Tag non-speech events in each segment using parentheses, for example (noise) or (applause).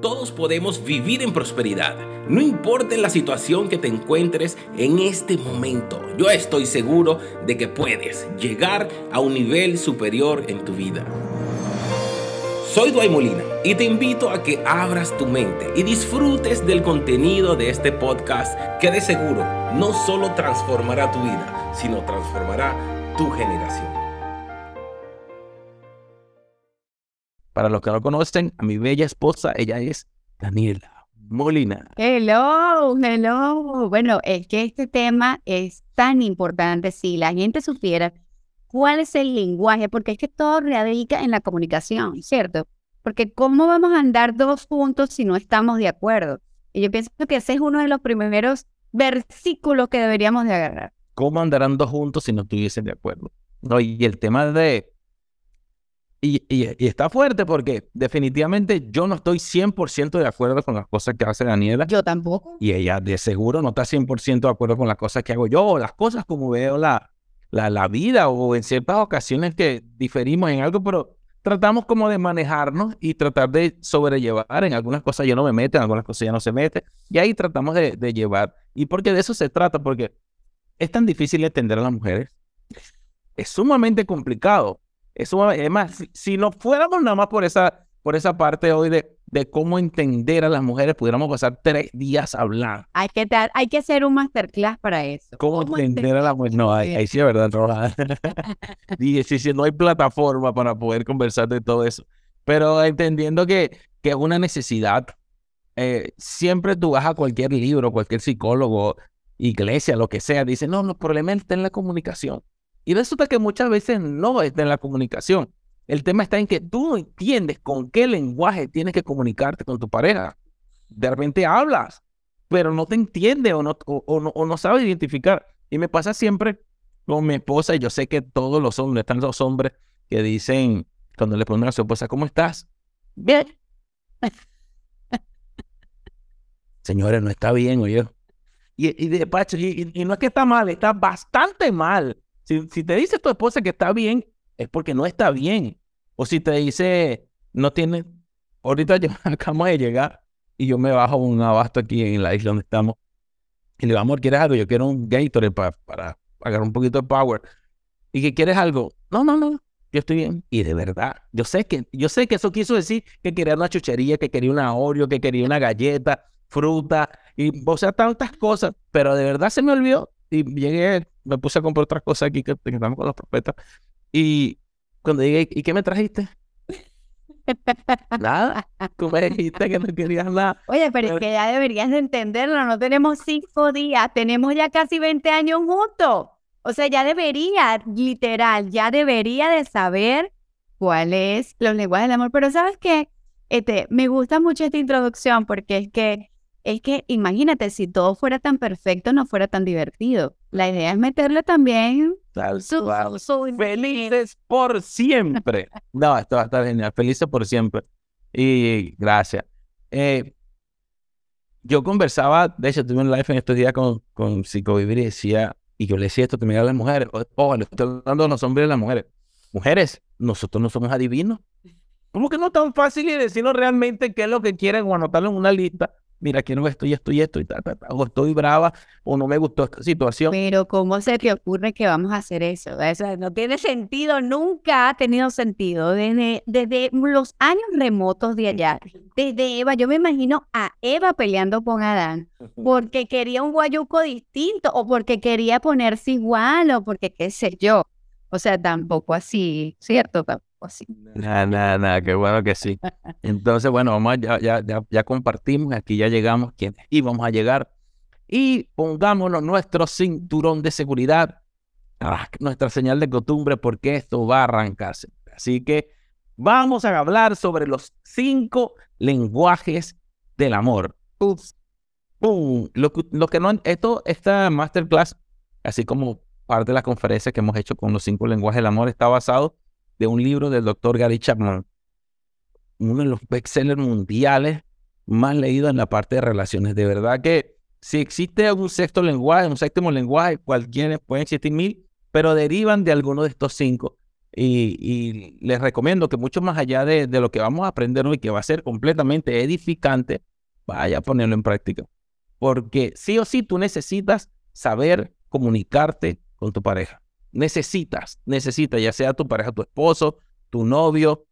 Todos podemos vivir en prosperidad, no importa la situación que te encuentres en este momento. Yo estoy seguro de que puedes llegar a un nivel superior en tu vida. Soy Duay Molina y te invito a que abras tu mente y disfrutes del contenido de este podcast que de seguro no solo transformará tu vida, sino transformará tu generación. Para los que no conocen, a mi bella esposa, ella es Daniela Molina. Hello, hello. Bueno, es que este tema es tan importante. Si la gente supiera cuál es el lenguaje, porque es que todo radica en la comunicación, ¿cierto? Porque ¿cómo vamos a andar dos juntos si no estamos de acuerdo? Y yo pienso que ese es uno de los primeros versículos que deberíamos de agarrar. ¿Cómo andarán dos juntos si no estuviesen de acuerdo? No, y el tema de y, está fuerte porque definitivamente yo no estoy 100% de acuerdo con las cosas que hace Daniela. Yo tampoco. Y ella de seguro no está 100% de acuerdo con las cosas que hago yo, o las cosas como veo la, la, la vida, o en ciertas ocasiones que diferimos en algo, pero tratamos como de manejarnos y tratar de sobrellevar. En algunas cosas yo no me meto, en algunas cosas ya no se mete. Y ahí tratamos de, de llevar. Y porque de eso se trata, porque es tan difícil entender a las mujeres. Es sumamente complicado eso, es más, si, no fuéramos nada más por esa, por esa parte hoy de, de cómo entender a las mujeres, pudiéramos pasar tres días hablando. Hay que, hay que hacer un masterclass para eso. ¿Cómo, entender a las mujeres? No, ahí, sí es verdad, Roja. (laughs) sí, sí, no hay plataforma para poder conversar de todo eso. Pero entendiendo que, que es una necesidad, eh, siempre tú vas a cualquier libro, cualquier psicólogo, iglesia, lo que sea, dice, no, los problemas están en la comunicación. Y resulta que muchas veces no está en la comunicación. El tema está en que tú no entiendes con qué lenguaje tienes que comunicarte con tu pareja. De repente hablas, pero no te entiende o no, o, no, sabes identificar. Y me pasa siempre con mi esposa, y yo sé que todos los hombres, están los hombres que dicen, cuando le ponen a su esposa, ¿cómo estás? Bien. (laughs) Señores, no está bien, oye. Y, y de pacho, y, no es que está mal, está bastante mal. Si, te dice tu esposa que está bien, es porque no está bien. O si te dice, no tiene, ahorita yo (laughs) acabamos de llegar y yo me bajo un abasto aquí en la isla donde estamos. Y le digo, amor, ¿quieres algo? Yo quiero un Gatorade para, para agarrar un poquito de power. ¿Y que quieres algo? No, no, no, yo estoy bien. Y de verdad, yo sé que, yo sé que eso quiso decir que quería una chuchería, que quería una Oreo, que quería una galleta, fruta, y o sea, tantas cosas, pero de verdad se me olvidó y llegué, me puse a comprar otras cosas aquí que, estamos con los profetas. Y cuando llegué, ¿y qué me trajiste? nada. Tú me dijiste que no querías nada. Oye, pero, es que ya deberías de entenderlo. No tenemos cinco días, tenemos ya casi 20 años juntos. O sea, ya debería, literal, ya debería de saber cuál es los lenguajes del amor. Pero ¿sabes qué? Este, me gusta mucho esta introducción porque es que es que imagínate, si todo fuera tan perfecto, no fuera tan divertido. La idea es meterle también felices por siempre. (laughs) No, esto va a estar genial. Felices por siempre. Y gracias. Eh, yo conversaba, de hecho, tuve un live en estos días con, con Psicovivir y decía, y yo le decía esto también a las mujeres. Ojo, le estoy hablando a los hombres y a las mujeres. Mujeres, nosotros no somos adivinos. ¿Cómo que no es tan fácil y decirnos realmente qué es lo que quieren o anotarlo en una lista? Mira, quiero esto y esto y esto y tal, o estoy brava o no me gustó esta situación. Pero ¿cómo se te ocurre que vamos a hacer eso? Eso no tiene sentido, nunca ha tenido sentido. Desde, desde los años remotos de allá, desde Eva, yo me imagino a Eva peleando con Adán porque quería un guayuco distinto o porque quería ponerse igual o porque qué sé yo. O sea, tampoco así, ¿cierto? Así. Nada, nada, nada, qué bueno que sí. Entonces, bueno, vamos, ya, ya, ya, ya compartimos, aquí ya llegamos quienes íbamos a llegar. Y pongámonos nuestro cinturón de seguridad, ah, nuestra señal de costumbre, porque esto va a arrancarse. Así que vamos a hablar sobre los cinco lenguajes del amor. ¡Pum! Lo, lo que no, esto, esta masterclass, así como parte de las conferencias que hemos hecho con los cinco lenguajes del amor, está basado de un libro del doctor Gary Chapman, uno de los bestsellers mundiales más leídos en la parte de relaciones. De verdad que si existe un sexto lenguaje, un séptimo lenguaje, cualquiera, pueden existir mil, pero derivan de alguno de estos cinco. Y, les recomiendo que mucho más allá de, de lo que vamos a aprender hoy, que va a ser completamente edificante, vaya a ponerlo en práctica. Porque sí o sí tú necesitas saber comunicarte con tu pareja. Necesitas, necesitas, ya sea tu pareja, tu esposo, tu novio,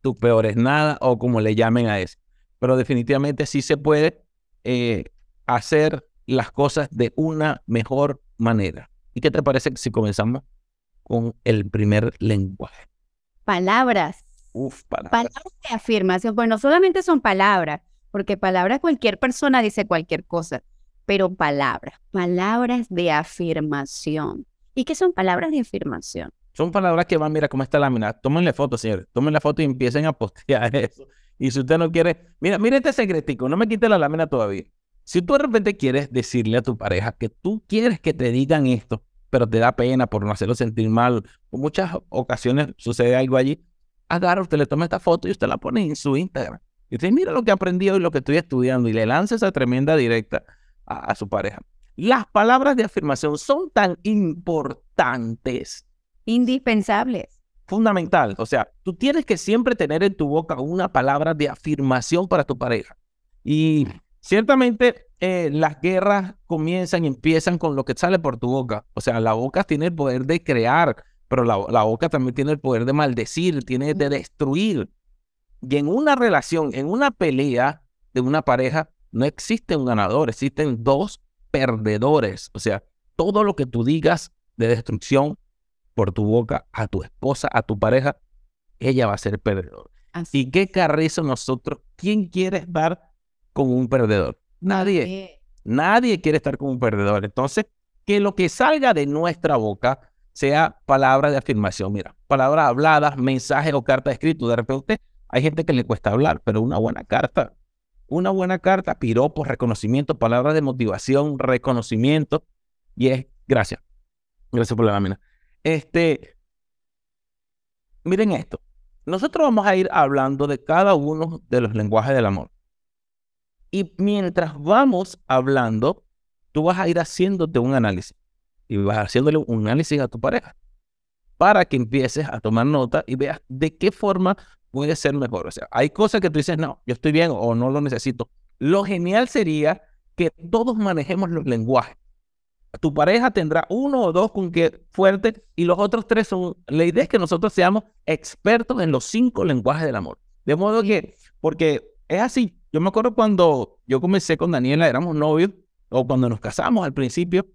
tu peor es nada o como le llamen a eso. Pero definitivamente sí se puede eh, hacer las cosas de una mejor manera. ¿Y qué te parece si comenzamos con el primer lenguaje? Palabras. Uf, palabras. Palabras de afirmación. Pues no solamente son palabras, porque palabras cualquier persona dice cualquier cosa, pero palabras, palabras de afirmación. ¿Y qué son palabras de afirmación? Son palabras que van, mira cómo está la lámina. Tómenle foto, señores. Tómenle foto y empiecen a postear (laughs) eso. Y si usted no quiere, mira, mira este secretico, no me quite la lámina todavía. Si tú de repente quieres decirle a tu pareja que tú quieres que te digan esto, pero te da pena por no hacerlo sentir mal, o muchas ocasiones sucede algo allí, agarra, usted le toma esta foto y usted la pone en su Instagram. Y usted mira lo que aprendí hoy, lo que estoy estudiando, y le lanza esa tremenda directa a su pareja. Las palabras de afirmación son tan importantes Indispensables. fundamental. O sea, tú tienes que siempre tener en tu boca una palabra de afirmación para tu pareja. Y ciertamente eh, las guerras comienzan y empiezan con lo que sale por tu boca. O sea, la boca tiene el poder de crear, pero la, la boca también tiene el poder de maldecir, tiene de destruir. Y en una relación, en una pelea de una pareja, no existe un ganador, existen dos perdedores. O sea, todo lo que tú digas de destrucción por tu boca a tu esposa, a tu pareja, ella va a ser perdedor. Así. ¿Y qué carrizo nosotros? ¿Quién quiere estar con un perdedor? Nadie. Nadie quiere estar con un perdedor. Entonces, que lo que salga de nuestra boca sea palabras de afirmación. Mira, palabras habladas, mensajes o cartas escritas. De repente, hay gente que le cuesta hablar, pero una buena carta, una buena carta, piropos, reconocimiento, palabras de motivación, reconocimiento, y es gracias. Gracias por la lámina. Este, miren esto. Nosotros vamos a ir hablando de cada uno de los lenguajes del amor. Y mientras vamos hablando, tú vas a ir haciéndote un análisis. Y vas haciéndole un análisis a tu pareja. Para que empieces a tomar nota y veas de qué forma puede ser mejor. O sea, hay cosas que tú dices, no, yo estoy bien o no lo necesito. Lo genial sería que todos manejemos los lenguajes. Tu pareja tendrá uno o dos con que fuerte y los otros tres son. La idea es que nosotros seamos expertos en los cinco lenguajes del amor. De modo que, porque es así. Yo me acuerdo cuando yo comencé con Daniela, éramos novios, o cuando nos casamos al principio,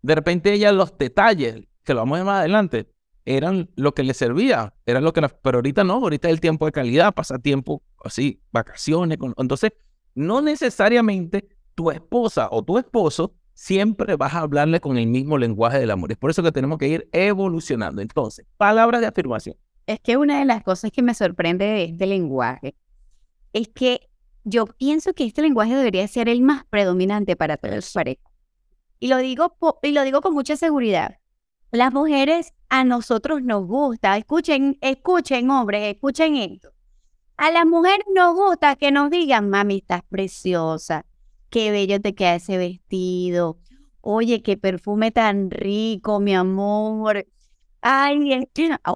de repente ella los detalles, que lo vamos a ver más adelante, eran lo que le servía, eran lo que la- pero ahorita no, ahorita es el tiempo de calidad, pasa tiempo así, vacaciones, con- entonces no necesariamente tu esposa o tu esposo siempre vas a hablarle con el mismo lenguaje del amor. Es por eso que tenemos que ir evolucionando. Entonces, palabras de afirmación. Es que una de las cosas que me sorprende de este lenguaje es que yo pienso que este lenguaje debería ser el más predominante para todas las parejas. Y lo digo, y lo digo con mucha seguridad. Las mujeres a nosotros nos gusta, escuchen, escuchen, hombres, escuchen esto. A las mujeres nos gusta que nos digan, mami, estás preciosa, qué bello te queda ese vestido, oye, qué perfume tan rico, mi amor. Ay,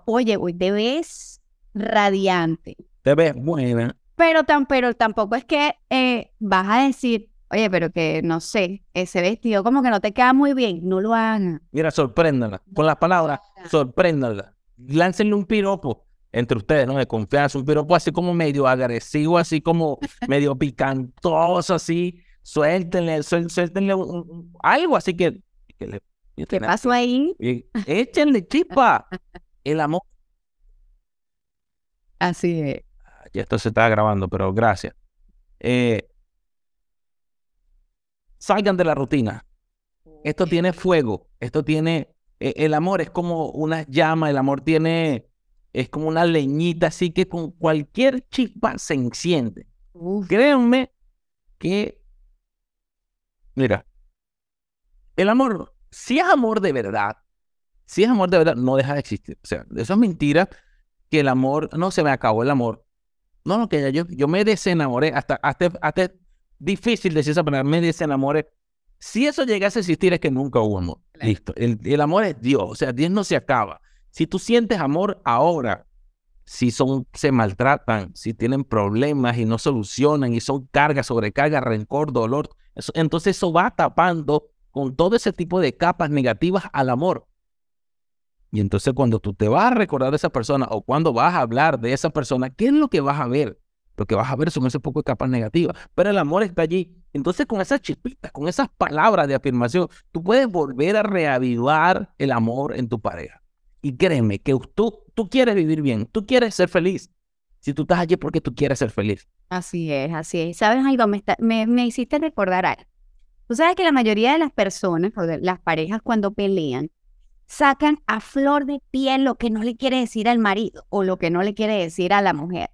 oye, hoy te ves radiante. Te ves buena. Pero, tan, pero tampoco es que eh, vas a decir, oye, pero que no sé, ese vestido como que no te queda muy bien. No lo hagan. Mira, sorpréndanla. Con las palabras, sorpréndanla. Láncenle un piropo entre ustedes, ¿no? De confianza, un piropo así como medio agresivo, así como medio picantoso, así. Suéltenle, suéltenle algo así que... que le- ¿Qué pasó ahí? Échenle chispa. El amor. Así es. Ya esto se está grabando, pero gracias. Eh, salgan de la rutina. Esto tiene fuego, esto tiene, e- el amor es como una llama, el amor tiene, es como una leñita, así que con cualquier chispa se enciende. Uf, Créanme que, mira, el amor, si es amor de verdad, si es amor de verdad, no deja de existir. O sea, eso es mentira que el amor, no se me acabó el amor. No, no, que ya yo, yo me desenamoré, hasta, hasta, hasta difícil decir esa palabra, me desenamoré. Si eso llegase a existir es que nunca hubo amor. Claro. Listo. El, el amor es Dios, o sea, Dios no se acaba. Si tú sientes amor ahora, si son, se maltratan, si tienen problemas y no solucionan y son cargas, sobrecargas, rencor, dolor, entonces eso va tapando con todo ese tipo de capas negativas al amor. Y entonces cuando tú te vas a recordar de esa persona o cuando vas a hablar de esa persona, ¿qué es lo que vas a ver? Lo que vas a ver son ese poco de capas negativas, pero el amor está allí. Entonces con esas chispitas, con esas palabras de afirmación, tú puedes volver a reavivar el amor en tu pareja. Y créeme que tú, tú quieres vivir bien, tú quieres ser feliz. Si tú estás allí porque tú quieres ser feliz. Así es, así es. ¿Sabes algo? Me, me, me hiciste recordar algo. Tú sabes que la mayoría de las personas, las parejas cuando pelean, sacan a flor de piel lo que no le quiere decir al marido o lo que no le quiere decir a la mujer.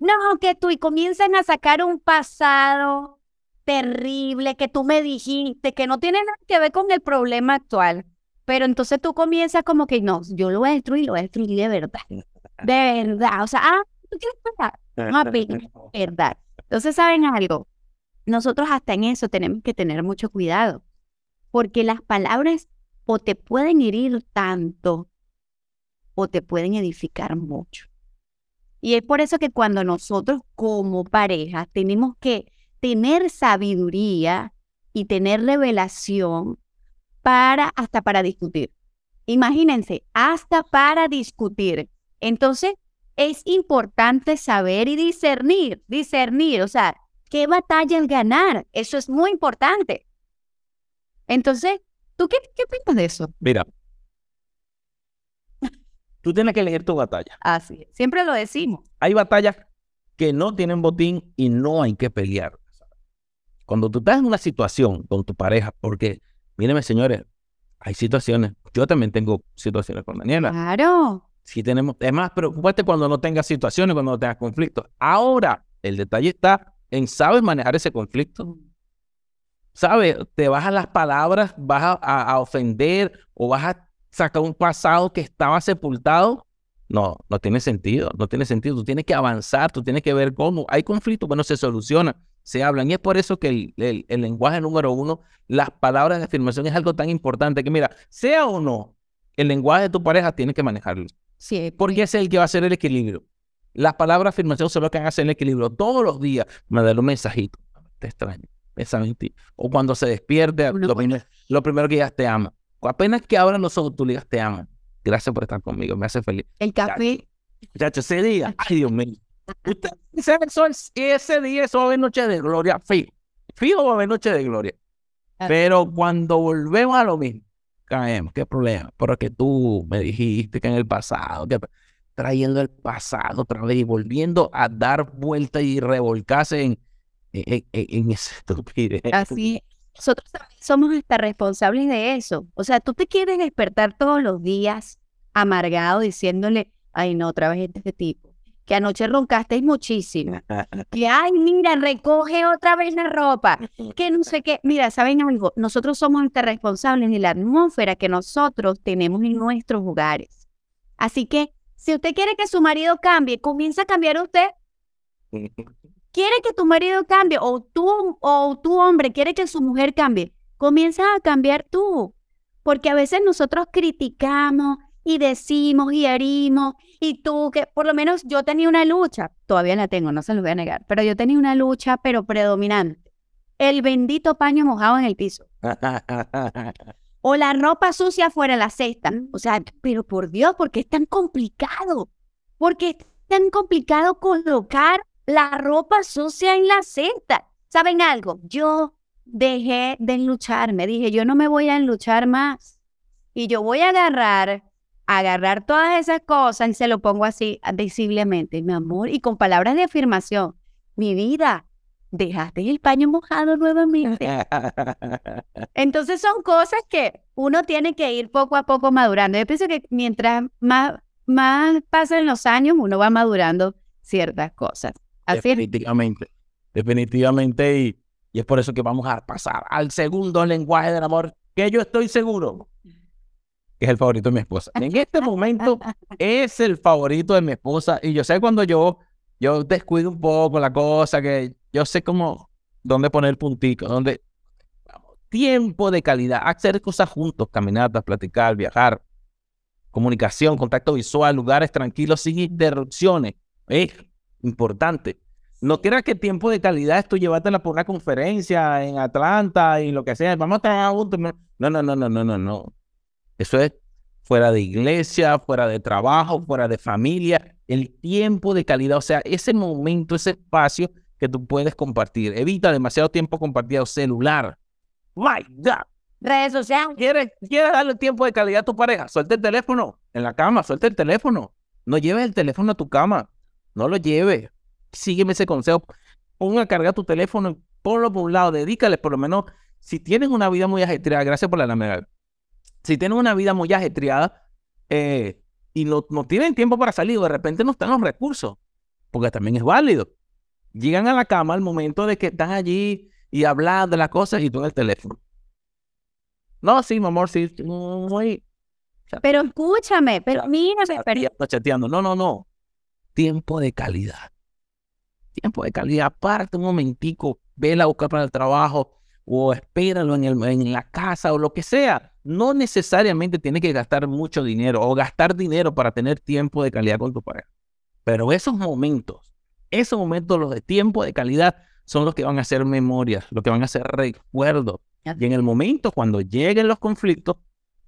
No, que tú y comienzan a sacar un pasado terrible que tú me dijiste, que no tiene nada que ver con el problema actual. Pero entonces tú comienzas como que no, yo lo voy a destruir, lo voy a destruir de verdad. (laughs) De verdad. O sea, ah, ¿tú quieres verdad? No, de (laughs) verdad. Entonces, ¿saben algo? Nosotros hasta en eso tenemos que tener mucho cuidado, porque las palabras o te pueden herir tanto o te pueden edificar mucho. Y es por eso que cuando nosotros como pareja tenemos que tener sabiduría y tener revelación para hasta para discutir. Imagínense, hasta para discutir. Entonces, es importante saber y discernir, discernir, o sea, qué batallas ganar. Eso es muy importante. Entonces, ¿tú qué, qué piensas de eso? Mira, tú tienes que elegir tu batalla. Así es. Siempre lo decimos. Hay batallas que no tienen botín y no hay que pelear. Cuando tú estás en una situación con tu pareja, porque Míreme, señores, hay situaciones. Yo también tengo situaciones con Daniela. Claro. Sí tenemos. Es más, preocupate cuando no tengas situaciones, cuando no tengas conflictos. Ahora, el detalle está en sabes manejar ese conflicto. Mm. ¿Sabes? Te vas a las palabras, vas a, ofender o vas a sacar un pasado que estaba sepultado. No, no tiene sentido, no tiene sentido. Tú tienes que avanzar, tú tienes que ver cómo. Hay conflictos, bueno, se soluciona se hablan. Y es por eso que el, lenguaje número uno, las palabras de afirmación es algo tan importante que, mira, sea o no, el lenguaje de tu pareja tiene que manejarlo. Sí. Porque es el que va a hacer el equilibrio. Las palabras de afirmación son lo que van a hacer el equilibrio. Todos los días me da un mensajito. Te extraño. Pensaba en ti. O cuando se despierte, lo, primero que digas te ama. Apenas que abran los ojos, tú le digas te ama. Gracias por estar conmigo. Me hace feliz. El café. Muchachos, ese día. Ay, Dios mío. Usted ese día, eso va a haber noche de gloria, fijo. Fijo va a haber noche de gloria. Pero cuando volvemos a lo mismo, caemos, qué problema. Porque tú me dijiste que en el pasado, que trayendo el pasado otra vez y volviendo a dar vuelta y revolcarse en, en, en, esa estupidez. Así, nosotros somos hasta responsables de eso. O sea, tú te quieres despertar todos los días amargado diciéndole, ay no, otra vez este tipo que anoche roncasteis muchísimo, (laughs) que, ay, mira, recoge otra vez la ropa, que no sé qué. Mira, ¿saben algo? Nosotros somos responsables de la atmósfera que nosotros tenemos en nuestros hogares. Así que, si usted quiere que su marido cambie, comienza a cambiar usted. (laughs) ¿Quiere que tu marido cambie? O tú, o tu hombre quiere que su mujer cambie. Comienza a cambiar tú. Porque a veces nosotros criticamos, y decimos y herimos y tú que por lo menos yo tenía una lucha, todavía la tengo, no se lo voy a negar, pero yo tenía una lucha pero predominante. El bendito paño mojado en el piso. (laughs) o la ropa sucia fuera de la cesta. O sea, pero por Dios, ¿por qué es tan complicado? ¿Por qué es tan complicado colocar la ropa sucia en la cesta? ¿Saben algo? Yo dejé de lucharme, dije, yo no me voy a luchar más. Y yo voy a agarrar agarrar todas esas cosas y se lo pongo así visiblemente, mi amor, y con palabras de afirmación. Mi vida, dejaste el paño mojado nuevamente. (laughs) Entonces son cosas que uno tiene que ir poco a poco madurando. Yo pienso que mientras más, más pasan los años, uno va madurando ciertas cosas. Definitivamente, definitivamente. Y, y es por eso que vamos a pasar al segundo lenguaje del amor, que yo estoy seguro que es el favorito de mi esposa. En este (laughs) momento es el favorito de mi esposa y yo sé cuando yo, yo descuido un poco la cosa, que yo sé cómo, dónde poner puntico, dónde... tiempo de calidad, hacer cosas juntos, caminatas, platicar, viajar. comunicación, contacto visual, lugares tranquilos sin interrupciones. Es importante. No creas que tiempo de calidad es tú llevártela por una conferencia en Atlanta y lo que sea. Vamos a estar juntos. No, no, no, no, no, no, no. Eso es fuera de iglesia, fuera de trabajo, fuera de familia. El tiempo de calidad, o sea, ese momento, ese espacio que tú puedes compartir. Evita demasiado tiempo compartido celular. My God. Redes sociales. ¿Quieres, ¿Quieres darle tiempo de calidad a tu pareja? Suelta el teléfono en la cama, suelta el teléfono. No lleves el teléfono a tu cama. No lo lleves sígueme ese consejo. Pon a cargar tu teléfono, ponlo por un lado, dedícale por lo menos, si tienes una vida muy ajetreada, gracias por la lámina. Si tienes una vida muy ajetreada eh, y no, no tienen tiempo para salir o de repente no están los recursos, porque también es válido. Llegan a la cama al momento de que están allí y hablan de las cosas y tú en el teléfono. No, sí, mi amor, sí. Muy... Pero escúchame, pero mira, pero... chateando. No, no, no. Tiempo de calidad tiempo de calidad, aparte un momentico, vela a buscar para el trabajo o espéralo en, el, en la casa o lo que sea. No necesariamente tiene que gastar mucho dinero o gastar dinero para tener tiempo de calidad con tu pareja. Pero esos momentos, esos momentos, los de tiempo de calidad, son los que van a ser memorias, los que van a ser recuerdos. Y en el momento, cuando lleguen los conflictos,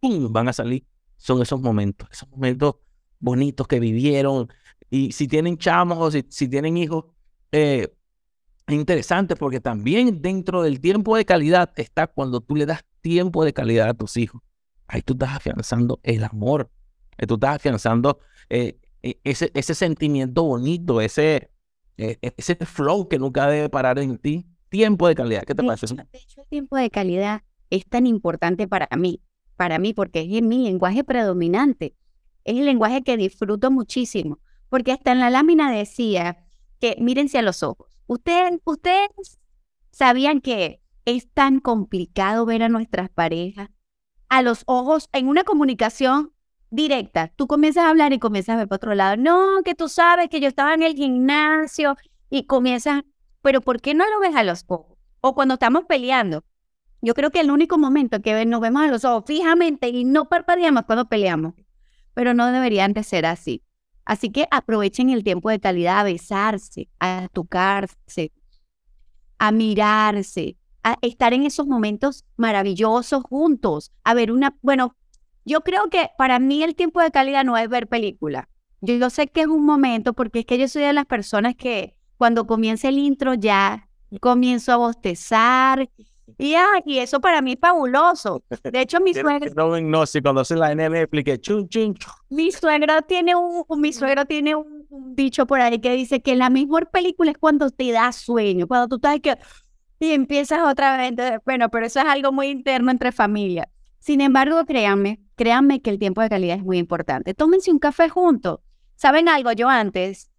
¡pum! van a salir. Son esos momentos, esos momentos bonitos que vivieron. Y si tienen chamos o si, si tienen hijos, eh, interesante porque también dentro del tiempo de calidad está cuando tú le das tiempo de calidad a tus hijos. Ahí tú estás afianzando el amor, ahí tú estás afianzando eh, e, ese, ese sentimiento bonito, ese, e, e, ese flow que nunca debe parar en ti. Tiempo de calidad, ¿qué te parece? De hecho, el tiempo de calidad es tan importante para mí, para mí, porque es mi lenguaje predominante. Es el lenguaje que disfruto muchísimo, porque hasta en la lámina decía que mírense a los ojos. Ustedes, ustedes sabían que es tan complicado ver a nuestras parejas a los ojos en una comunicación directa. Tú comienzas a hablar y comienzas a ver para otro lado. No, que tú sabes que yo estaba en el gimnasio y comienzas, pero ¿por qué no lo ves a los ojos? O cuando estamos peleando. Yo creo que el único momento que nos vemos a los ojos fijamente y no parpadeamos cuando peleamos, pero no deberían de ser así. Así que aprovechen el tiempo de calidad a besarse, a tocarse, a mirarse, a estar en esos momentos maravillosos juntos, a ver una, bueno, yo creo que para mí el tiempo de calidad no es ver película. Yo, yo sé que es un momento porque es que yo soy de las personas que cuando comienza el intro ya comienzo a bostezar y, y eso para mí es fabuloso. De hecho, mi suegro... No, no, si cuando hace la explique chun, chun, Mi suegro tiene un, mi suegro tiene un, dicho por ahí que dice que la mejor película es cuando te da sueño, cuando tú estás que... Y empiezas otra vez. bueno, pero eso es algo muy interno entre familias. Sin embargo, créanme, créanme que el tiempo de calidad es muy importante. Tómense un café juntos. ¿Saben algo? Yo antes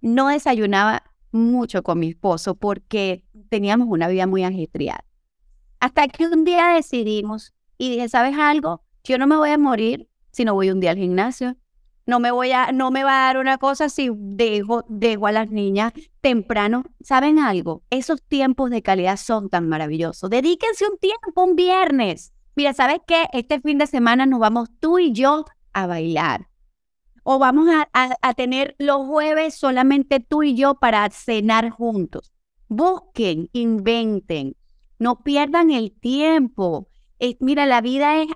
no desayunaba mucho con mi esposo porque teníamos una vida muy ajetreada. Hasta que un día decidimos y dije, ¿sabes algo? Yo no me voy a morir si no voy un día al gimnasio. No me voy a, no me va a dar una cosa si dejo, dejo a las niñas temprano. ¿Saben algo? Esos tiempos de calidad son tan maravillosos. Dedíquense un tiempo, un viernes. Mira, ¿sabes qué? Este fin de semana nos vamos tú y yo a bailar. O vamos a, a tener los jueves solamente tú y yo para cenar juntos. Busquen, inventen, no pierdan el tiempo. mira, la vida es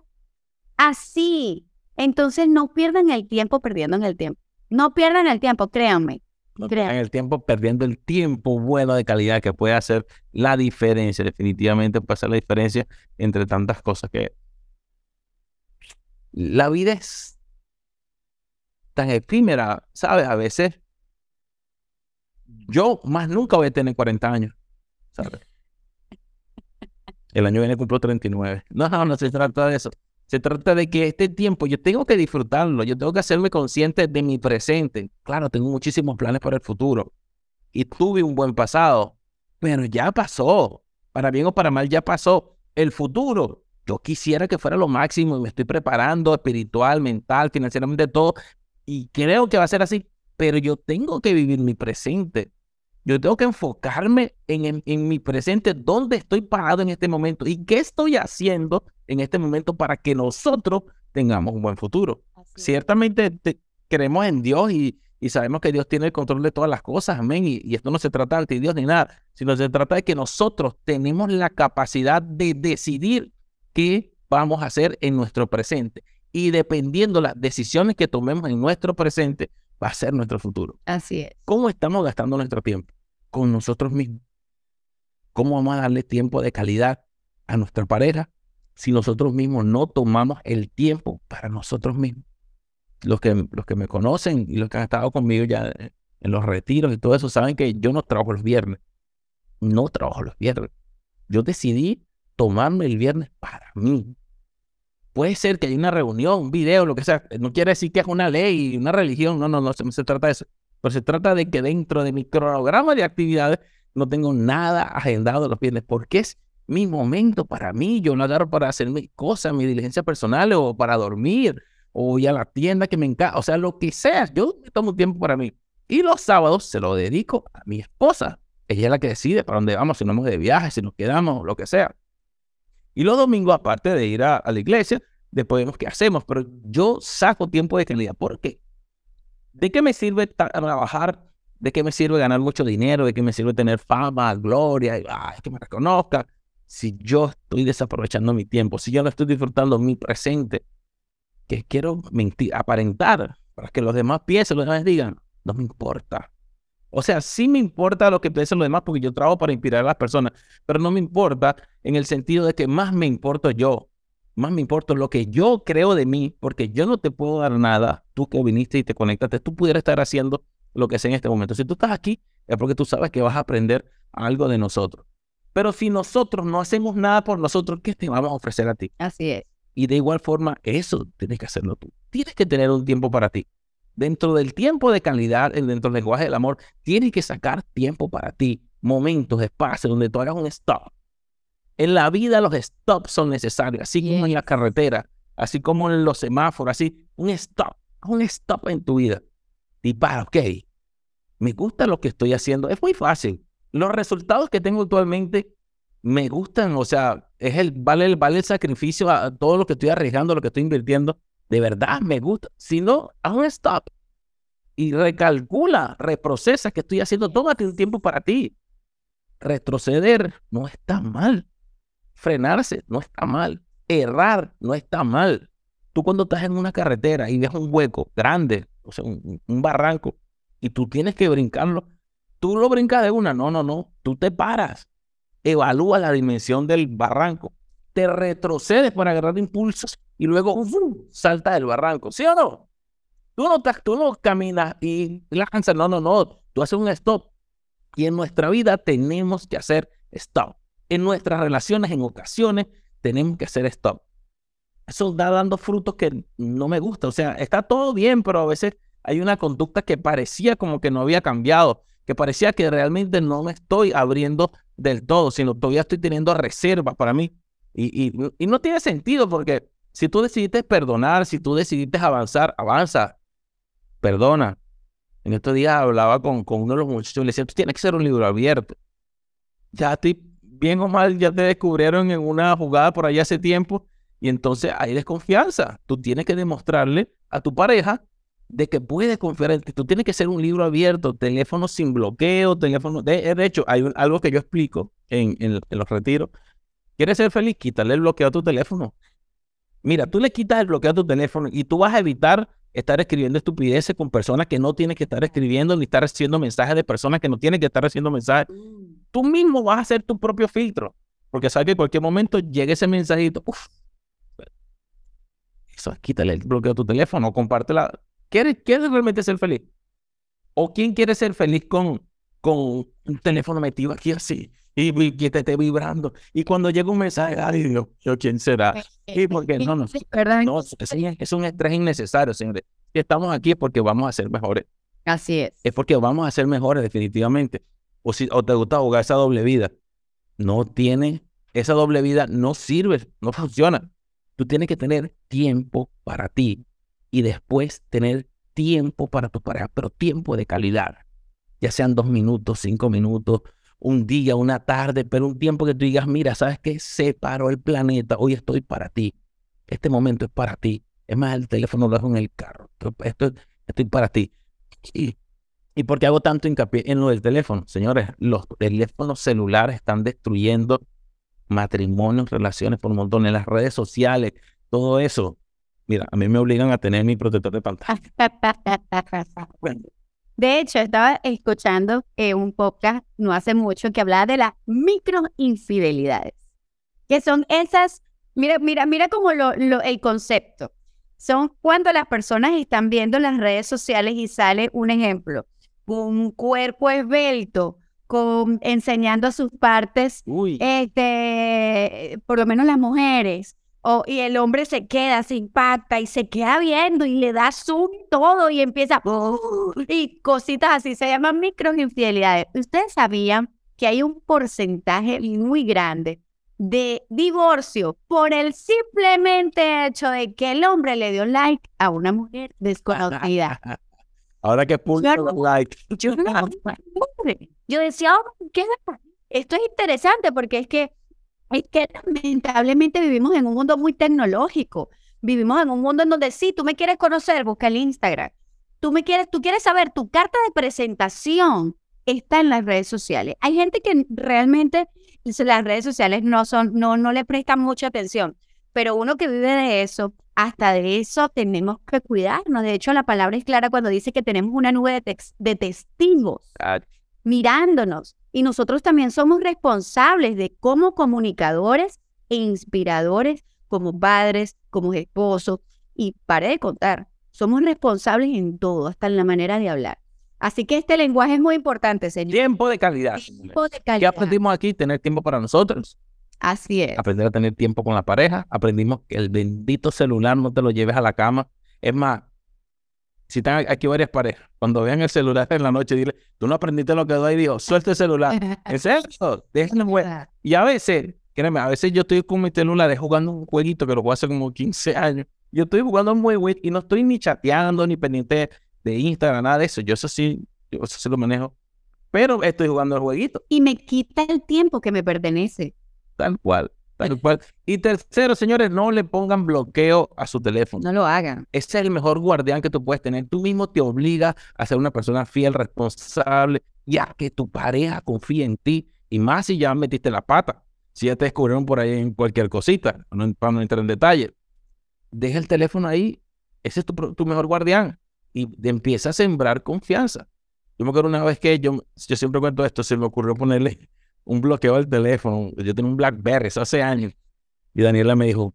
así. Entonces no pierdan el tiempo perdiendo en el tiempo. No pierdan el tiempo, créanme. No pierdan el tiempo perdiendo el tiempo bueno de calidad que puede hacer la diferencia. Definitivamente puede hacer la diferencia entre tantas cosas que la vida es tan efímera, ¿sabes? A veces yo más nunca voy a tener 40 años, ¿sabes? El año viene cumplo 39. No, no, se trata de eso. Se trata de que este tiempo yo tengo que disfrutarlo, yo tengo que hacerme consciente de mi presente. Claro, tengo muchísimos planes para el futuro y tuve un buen pasado, pero ya pasó. Para bien o para mal, ya pasó. El futuro, yo quisiera que fuera lo máximo y me estoy preparando espiritual, mental, financieramente, todo. Y creo que va a ser así, pero yo tengo que vivir mi presente. Yo tengo que enfocarme en, en, mi presente, dónde estoy parado en este momento y qué estoy haciendo en este momento para que nosotros tengamos un buen futuro. Ciertamente creemos en Dios y, sabemos que Dios tiene el control de todas las cosas, amén. Y, esto no se trata de Dios ni nada, sino se trata de que nosotros tenemos la capacidad de decidir qué vamos a hacer en nuestro presente. Y dependiendo las decisiones que tomemos en nuestro presente, va a ser nuestro futuro. Así es. ¿Cómo estamos gastando nuestro tiempo? Con nosotros mismos. ¿Cómo vamos a darle tiempo de calidad a nuestra pareja si nosotros mismos no tomamos el tiempo para nosotros mismos? Los que, los que me conocen y los que han estado conmigo ya en los retiros y todo eso saben que yo no trabajo los viernes. No trabajo los viernes. Yo decidí tomarme el viernes para mí. Puede ser que haya una reunión, un video, lo que sea. No quiere decir que es una ley, una religión. No, no, no se, se trata de eso. Pero se trata de que dentro de mi cronograma de actividades no tengo nada agendado los viernes porque es mi momento para mí. Yo lo agarro para hacer mis cosas, mi diligencia personal o para dormir o ir a la tienda que me encanta. O sea, lo que sea. Yo me tomo tiempo para mí. Y los sábados se lo dedico a mi esposa. Ella es la que decide para dónde vamos, si nos vamos de viaje, si nos quedamos, lo que sea. Y los domingos, aparte de ir a, la iglesia, después vemos qué hacemos. Pero yo saco tiempo de calidad. ¿Por qué? ¿De qué me sirve trabajar? ¿De qué me sirve ganar mucho dinero? ¿De qué me sirve tener fama, gloria? Y, que me reconozcan. Si yo estoy desaprovechando mi tiempo, si yo no estoy disfrutando mi presente, que quiero mentir, aparentar para que los demás piensen, los demás digan, no me importa. O sea, sí me importa lo que piensen los demás porque yo trabajo para inspirar a las personas, pero no me importa en el sentido de que más me importo yo, más me importa lo que yo creo de mí, porque yo no te puedo dar nada, tú que viniste y te conectaste, tú pudieras estar haciendo lo que sé en este momento. Si tú estás aquí, es porque tú sabes que vas a aprender algo de nosotros. Pero si nosotros no hacemos nada por nosotros, ¿qué te vamos a ofrecer a ti? Así es. Y de igual forma, eso tienes que hacerlo tú. Tienes que tener un tiempo para ti dentro del tiempo de calidad, dentro del lenguaje del amor, tienes que sacar tiempo para ti, momentos, espacios donde tú hagas un stop. En la vida los stops son necesarios, así como en la carretera, así como en los semáforos, así, un stop, un stop en tu vida. Y para, ok, me gusta lo que estoy haciendo, es muy fácil. Los resultados que tengo actualmente me gustan, o sea, es el, vale, vale el sacrificio a todo lo que estoy arriesgando, lo que estoy invirtiendo de verdad me gusta. Si no, haz un stop y recalcula, reprocesa que estoy haciendo. Tómate un tiempo para ti. Retroceder no está mal. Frenarse no está mal. Errar no está mal. Tú cuando estás en una carretera y ves un hueco grande, o sea, un, un barranco, y tú tienes que brincarlo, tú lo brincas de una. No, no, no. Tú te paras. Evalúa la dimensión del barranco. Te retrocedes para agarrar impulsos y luego salta del barranco, ¿sí o no? Tú no, tú no caminas y lanzas, no, no, no, tú haces un stop. Y en nuestra vida tenemos que hacer stop. En nuestras relaciones, en ocasiones, tenemos que hacer stop. Eso está dando frutos que no me gusta. O sea, está todo bien, pero a veces hay una conducta que parecía como que no había cambiado, que parecía que realmente no me estoy abriendo del todo, sino todavía estoy teniendo reservas para mí. Y, y, no tiene sentido porque si tú decidiste perdonar, si tú decidiste avanzar, avanza, perdona. En estos días hablaba con, con uno de los muchachos y le decía, tú tienes que ser un libro abierto. Ya ti, bien o mal, ya te descubrieron en una jugada por ahí hace tiempo y entonces hay desconfianza. Tú tienes que demostrarle a tu pareja de que puede confiar en ti. Tú tienes que ser un libro abierto, teléfono sin bloqueo, teléfono... De, hecho, hay algo que yo explico en, en, en los retiros. ¿Quieres ser feliz? Quítale el bloqueo a tu teléfono. Mira, tú le quitas el bloqueo a tu teléfono y tú vas a evitar estar escribiendo estupideces con personas que no tienes que estar escribiendo ni estar recibiendo mensajes de personas que no tienen que estar recibiendo mensajes. Tú mismo vas a hacer tu propio filtro, porque sabes que en cualquier momento llegue ese mensajito. Uf, eso, quítale el bloqueo a tu teléfono, compártela. ¿Quieres, ¿Quieres realmente ser feliz? ¿O quién quiere ser feliz con, con un teléfono metido aquí así? y, que te esté vibrando. Y cuando llega un mensaje, ay Dios, ¿quién será? Y porque no, no, no es, es, un estrés innecesario, señores. Si estamos aquí es porque vamos a ser mejores. Así es. Es porque vamos a ser mejores, definitivamente. O, si, o te gusta jugar esa doble vida. No tiene, esa doble vida no sirve, no funciona. Tú tienes que tener tiempo para ti y después tener tiempo para tu pareja, pero tiempo de calidad. Ya sean dos minutos, cinco minutos, un día, una tarde, pero un tiempo que tú digas, mira, ¿sabes qué? Se paró el planeta, hoy estoy para ti. Este momento es para ti. Es más, el teléfono lo dejo en el carro. Esto, esto es para ti. ¿Y por qué hago tanto hincapié en lo del teléfono? Señores, los teléfonos celulares están destruyendo matrimonios, relaciones por un montón en las redes sociales, todo eso. Mira, a mí me obligan a tener mi protector de pantalla. (laughs) De hecho, estaba escuchando eh, un podcast no hace mucho que hablaba de las microinfidelidades, que son esas, mira, mira, mira como lo, lo, el concepto. Son cuando las personas están viendo las redes sociales y sale un ejemplo, un cuerpo esbelto, con, enseñando sus partes, este, por lo menos las mujeres, o, y el hombre se queda, se impacta y se queda viendo y le da zoom todo y empieza y cositas así, se llaman microinfidelidades. Ustedes sabían que hay un porcentaje muy grande de divorcio por el simplemente hecho de que el hombre le dio like a una mujer desconocida. (laughs) Ahora que puso like. Yo, (laughs) yo decía, oh, ¿qué? esto es interesante porque es que es que lamentablemente vivimos en un mundo muy tecnológico. Vivimos en un mundo en donde sí, tú me quieres conocer, busca el Instagram. Tú me quieres, tú quieres saber, tu carta de presentación está en las redes sociales. Hay gente que realmente las redes sociales no son, no, no le prestan mucha atención, pero uno que vive de eso, hasta de eso tenemos que cuidarnos. De hecho, la palabra es clara cuando dice que tenemos una nube de, de testigos mirándonos. Y nosotros también somos responsables de como comunicadores e inspiradores, como padres, como esposos. Y pare de contar, somos responsables en todo, hasta en la manera de hablar. Así que este lenguaje es muy importante, señor. Tiempo de calidad. Tiempo de calidad. ¿Qué aprendimos aquí? Tener tiempo para nosotros. Así es. Aprender a tener tiempo con la pareja. Aprendimos que el bendito celular no te lo lleves a la cama. Es más, si están aquí varias parejas, cuando vean el celular en la noche, dile, tú no aprendiste lo que doy, dijo, suelta el celular. (laughs) ¿En serio? Déjenlo jugar. Y a veces, créeme, a veces yo estoy con mi celular jugando un jueguito que lo juego hace como 15 años. Yo estoy jugando un juego y no estoy ni chateando, ni pendiente de Instagram, nada de eso. Yo eso sí, yo eso sí lo manejo. Pero estoy jugando el jueguito. Y me quita el tiempo que me pertenece. Tal cual. Y tercero, señores, no le pongan bloqueo a su teléfono. No lo hagan. Ese es el mejor guardián que tú puedes tener. Tú mismo te obligas a ser una persona fiel, responsable, ya que tu pareja confía en ti. Y más si ya metiste la pata. Si ya te descubrieron por ahí en cualquier cosita, para no entrar en detalle. Deja el teléfono ahí. Ese es tu, mejor guardián. Y empieza a sembrar confianza. Yo me acuerdo una vez que yo, yo siempre cuento esto, se me ocurrió ponerle un bloqueo al teléfono. Yo tenía un BlackBerry, eso hace años. Y Daniela me dijo,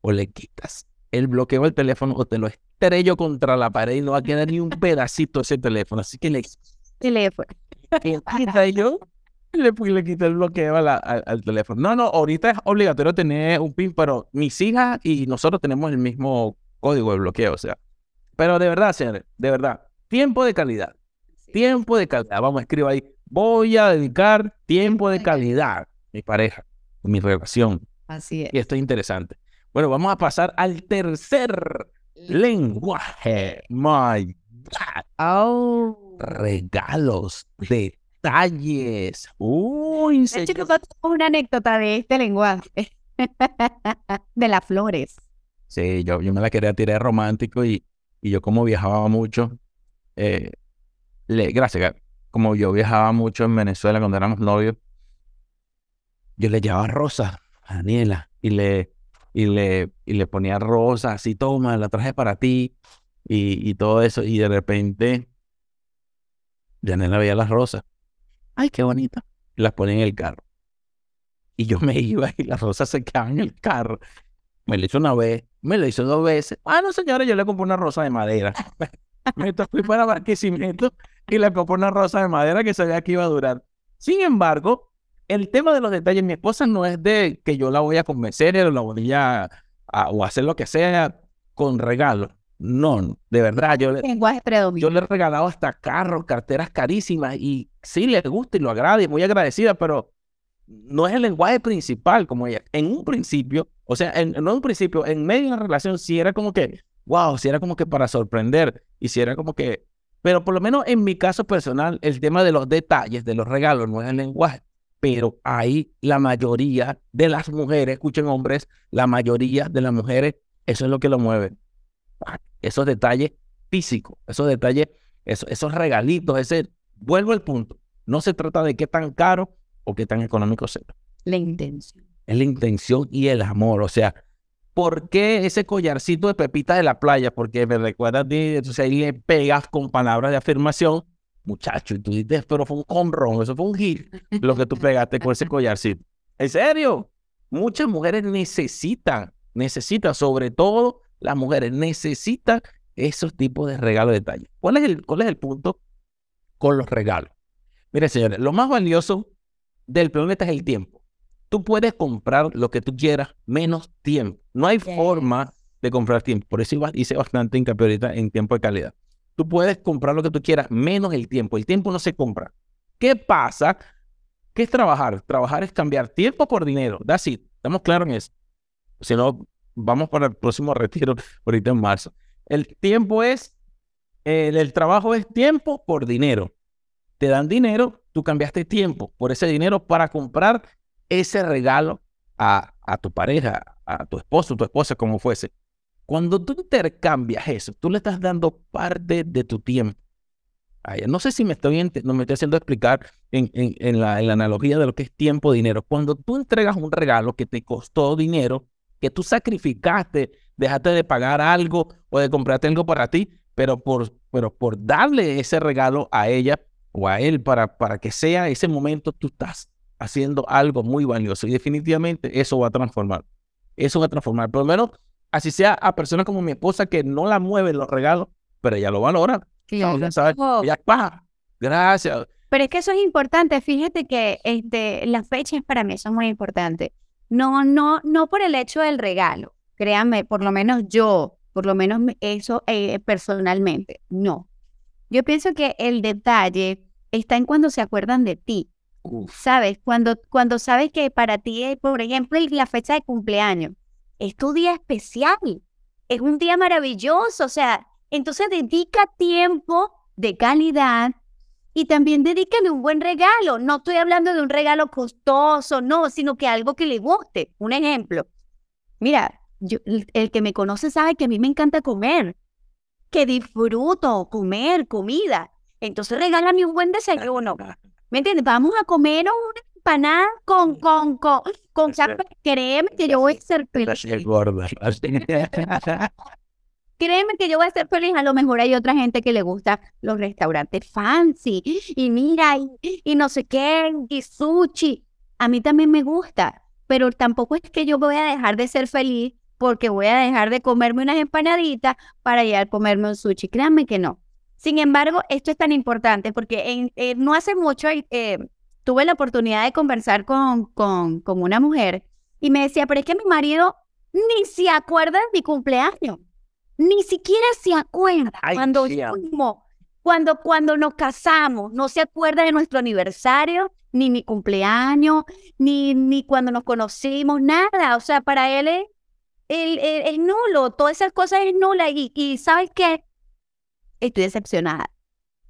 o le quitas el bloqueo al teléfono o te lo estrello contra la pared y no va a quedar ni un pedacito ese teléfono. Así que le... Teléfono. (laughs) Y yo le, le quité el bloqueo al, teléfono. No, no, ahorita es obligatorio tener un PIN, pero mis hijas y nosotros tenemos el mismo código de bloqueo, o sea. Pero de verdad, señores, de verdad, tiempo de calidad. Tiempo de calidad. Vamos, escribo ahí voy a dedicar tiempo de calidad a mi pareja, a mi relación. Así es. Y esto es interesante. Bueno, vamos a pasar al tercer lenguaje. My God. Oh. Regalos, detalles. Uy, de hecho, una anécdota de este lenguaje. (laughs) de las flores. Sí, yo, yo me la quería tirar romántico y, y yo como viajaba mucho, eh, le, gracias, como yo viajaba mucho en Venezuela cuando éramos novios, yo le llevaba rosas a Daniela y le, y le, y le ponía rosas, así, toma, la traje para ti y, todo eso. Y de repente, Daniela veía las rosas. Ay, qué bonita. Y las ponía en el carro. Y yo me iba y las rosas se quedaban en el carro. Me lo hizo una vez, me lo hizo dos veces. Ah, no, señora, yo le compré una rosa de madera. Me fui para Barquisimeto y le compré una rosa de madera que sabía que iba a durar. Sin embargo, el tema de los detalles, mi esposa no es de que yo la voy a convencer o la voy a, o hacer lo que sea con regalos. No, de verdad, yo le, yo le he regalado hasta carros, carteras carísimas y sí le gusta y lo agrada y muy agradecida, pero no es el lenguaje principal como ella. En un principio, o sea, en, en un principio, en medio de la relación, sí era como que, wow, si era como que para sorprender y si era como que, pero por lo menos en mi caso personal, el tema de los detalles, de los regalos, no es el lenguaje, pero ahí la mayoría de las mujeres, escuchen hombres, la mayoría de las mujeres, eso es lo que lo mueve. Esos detalles físicos, esos detalles, esos, esos regalitos, ese, vuelvo al punto. No se trata de qué tan caro o qué tan económico sea. La intención. Es la intención y el amor. O sea, ¿por qué ese collarcito de pepitas de la playa? Porque me recuerda a ti, entonces ahí le pegas con palabras de afirmación, muchacho, y tú dices, pero fue un conrón, eso fue un hit, lo que tú pegaste con ese collarcito. ¿En serio? Muchas mujeres necesitan, necesitan, sobre todo las mujeres, necesitan esos tipos de regalos de detalle. ¿Cuál es el, cuál es el punto con los regalos? Mire, señores, lo más valioso del planeta es el tiempo. Tú puedes comprar lo que tú quieras menos tiempo. No hay forma de comprar tiempo. Por eso hice bastante hincapié ahorita en tiempo de calidad. Tú puedes comprar lo que tú quieras menos el tiempo. El tiempo no se compra. ¿Qué pasa? ¿Qué es trabajar? Trabajar es cambiar tiempo por dinero. That's it. Estamos claros en eso. Si no, vamos para el próximo retiro ahorita en marzo. El tiempo es, el trabajo es tiempo por dinero. Te dan dinero, tú cambiaste tiempo por ese dinero para comprar ese regalo a, a tu pareja, a tu esposo, tu esposa, como fuese. Cuando tú intercambias eso, tú le estás dando parte de tu tiempo. No sé si me estoy, no me estoy haciendo explicar en, la, en, la, analogía de lo que es tiempo-dinero. Cuando tú entregas un regalo que te costó dinero, que tú sacrificaste, dejaste de pagar algo o de comprarte algo para ti, pero por, pero por darle ese regalo a ella o a él para, para que sea ese momento, tú estás haciendo algo muy valioso y definitivamente eso va a transformar. Eso va a transformar. Por lo menos, así sea a personas como mi esposa que no la mueven los regalos, pero ella lo valora. Ella, gracias. Pero es que eso es importante. Fíjate que este, las fechas para mí son muy importantes. No, no, no por el hecho del regalo. Créanme, por lo menos yo, por lo menos eso eh, personalmente, no. Yo pienso que el detalle está en cuando se acuerdan de ti. ¿Sabes? Cuando, cuando sabes que para ti, por ejemplo, la fecha de cumpleaños es tu día especial, es un día maravilloso, o sea, entonces dedica tiempo de calidad y también dedícale un buen regalo. No estoy hablando de un regalo costoso, no, sino que algo que le guste. Un ejemplo. Mira, yo, el que me conoce sabe que a mí me encanta comer, que disfruto comer comida. Entonces regálame un buen (laughs) desayuno. ¿Me entiendes? Vamos a comer una empanada con, con, con, con Créeme que yo voy a ser feliz. Créeme que yo voy a ser feliz. A lo mejor hay otra gente que le gusta los restaurantes fancy. Y mira, y, y no sé qué, y sushi. A mí también me gusta. Pero tampoco es que yo voy a dejar de ser feliz porque voy a dejar de comerme unas empanaditas para ir a comerme un sushi. Créanme que no. Sin embargo, esto es tan importante porque en, eh, no hace mucho eh, tuve la oportunidad de conversar con, con, con, una mujer y me decía, pero es que mi marido ni se acuerda de mi cumpleaños, ni siquiera se acuerda cuando, cuando, cuando nos casamos, no se acuerda de nuestro aniversario, ni mi cumpleaños, ni, ni cuando nos conocimos, nada. O sea, para él es, es, nulo, todas esas cosas es nula. Y, y ¿sabes qué? Estoy decepcionada.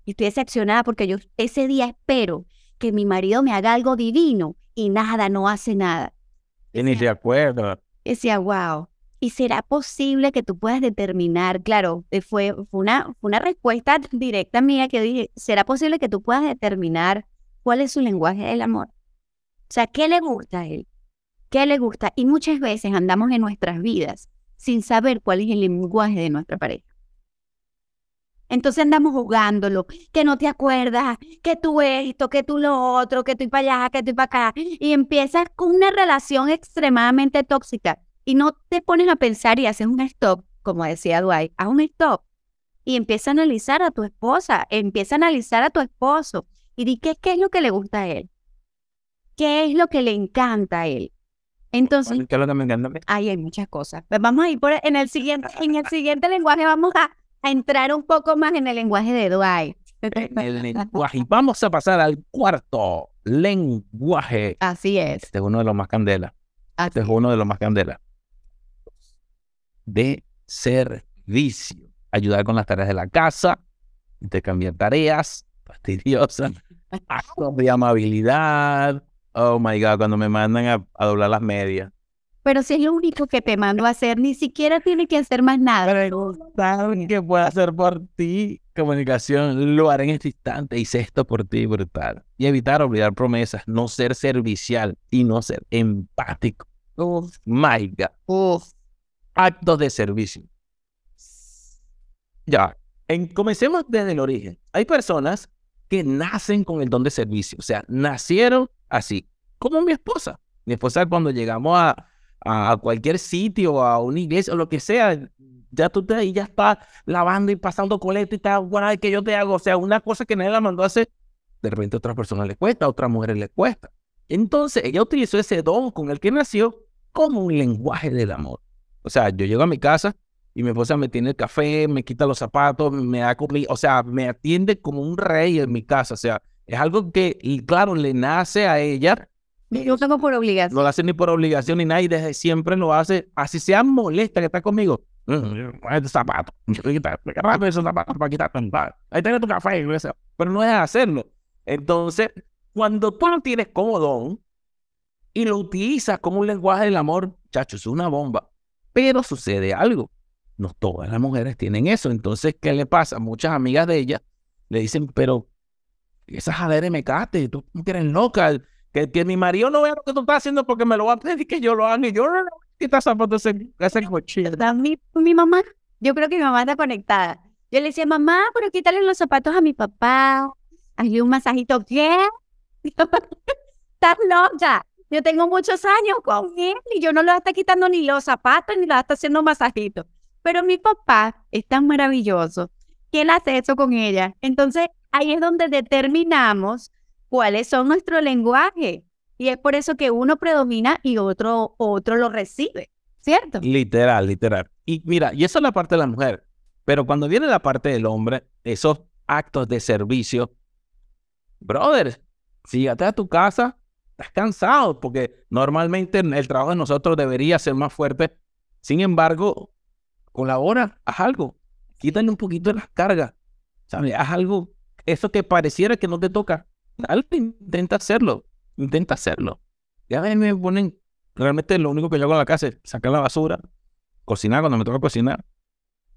Estoy decepcionada porque yo ese día espero que mi marido me haga algo divino y nada, no hace nada. Y ni se acuerda. Decía, wow. ¿Y será posible que tú puedas determinar? Claro, eh, fue, fue, una, fue una respuesta (laughs) directa mía que dije, ¿será posible que tú puedas determinar cuál es su lenguaje del amor? O sea, ¿qué le gusta a él? ¿Qué le gusta? Y muchas veces andamos en nuestras vidas sin saber cuál es el lenguaje de nuestra pareja. Entonces andamos jugándolo, que no te acuerdas, que tú esto, que tú lo otro, que estoy para allá, que estoy para acá. Y empiezas con una relación extremadamente tóxica y no te pones a pensar y haces un stop, como decía Dwight, haz un stop y empieza a analizar a tu esposa, empieza a analizar a tu esposo y di qué, qué es lo que le gusta a él, qué es lo que le encanta a él. Entonces, ¿qué es lo que me encanta? Ahí hay muchas cosas. Pues vamos a ir por en el siguiente, en el siguiente lenguaje vamos a a entrar un poco más en el lenguaje de Dwight. Y vamos a pasar al cuarto lenguaje. Así es. Este es uno de los más candela. este es uno de los más candela. De servicio. Ayudar con las tareas de la casa, intercambiar tareas (laughs) fastidiosas, actos de amabilidad. Oh my God, cuando me mandan a, doblar las medias. Pero si es lo único que te mando a hacer, ni siquiera tiene que hacer más nada. Preguntar qué puedo hacer por ti. Comunicación, lo haré en este instante. Hice esto por ti, brutal. Y evitar olvidar promesas, no ser servicial y no ser empático. Uf, my God. Uf. Actos de servicio. Ya, en, comencemos desde el origen. Hay personas que nacen con el don de servicio, o sea, nacieron así, como mi esposa. Mi esposa cuando llegamos a, a cualquier sitio, a una iglesia o lo que sea, ya tú te ahí ya está lavando y pasando coleto y está, bueno, que yo te hago, o sea, una cosa que nadie la mandó a hacer, de repente a otras personas le cuesta, a otras mujeres le cuesta. Entonces, ella utilizó ese don con el que nació como un lenguaje del amor. O sea, yo llego a mi casa y mi esposa me tiene el café, me quita los zapatos, me da comida, o sea, me atiende como un rey en mi casa, o sea, es algo que, claro, le nace a ella. Yo tengo por obligación. No lo hace ni por obligación ni nada, y desde siempre lo hace, así sea molesta que está conmigo. Este zapato, (laughs) esos zapatos para quitar, ahí tienes tu café, pero no es hacerlo. Entonces, cuando tú lo tienes como y lo utilizas como un lenguaje del amor, chacho, es una bomba. Pero sucede algo no todas las mujeres tienen eso. Entonces, ¿qué le pasa? Muchas amigas de ella le dicen, pero esa jadera me cate, tú eres loca. Que, que mi marido no vea lo que tú estás haciendo porque me lo va a pedir que yo lo haga. Y yo no, no, quitas zapatos ese, ese cochino. Mi, mi mamá, yo creo que mi mamá está conectada. Yo le decía, mamá, pero quítale los zapatos a mi papá. Hazle un masajito. ¿Qué? (laughs) Estás loca. Yo tengo muchos años con él y yo no le está quitando ni los zapatos ni le está haciendo masajitos. Pero mi papá es tan maravilloso que él hace eso con ella. Entonces, ahí es donde determinamos cuáles son nuestro lenguaje. Y es por eso que uno predomina y otro, otro lo recibe, ¿cierto? Literal, literal. Y mira, y esa es la parte de la mujer. Pero cuando viene la parte del hombre, esos actos de servicio, brother, sígate a tu casa, estás cansado, porque normalmente el trabajo de nosotros debería ser más fuerte. Sin embargo, colabora, haz algo, quítale un poquito de las cargas, ¿sabes? Haz algo, eso que pareciera que no te toca, dale, intenta hacerlo, intenta hacerlo. Ya me ponen, realmente lo único que yo hago en la casa es sacar la basura, cocinar cuando me toca cocinar,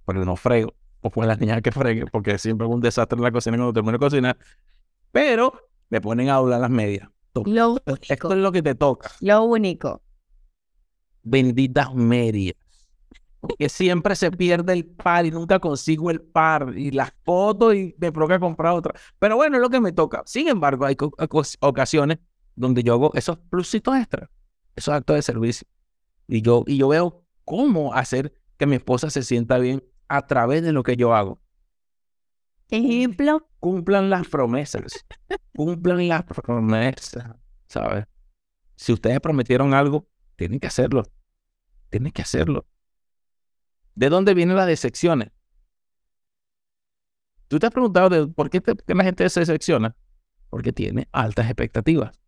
pero no frego, o pues la niña que fregue, porque siempre es un desastre en la cocina cuando termino de cocinar, pero me ponen a doblar las medias. Lo Esto es lo que te toca. Lo único. Benditas medias que siempre se pierde el par y nunca consigo el par y las fotos y me provoca comprar otra. Pero bueno, es lo que me toca. Sin embargo, hay ocasiones donde yo hago esos plusitos extra, esos actos de servicio. Y yo, y yo veo cómo hacer que mi esposa se sienta bien a través de lo que yo hago. Ejemplo. Cumplan las promesas. Cumplan las promesas, ¿sabes? Si ustedes prometieron algo, tienen que hacerlo. Tienen que hacerlo. ¿De dónde vienen las decepciones? ¿Tú te has preguntado de por qué, la gente se decepciona? Porque tiene altas expectativas.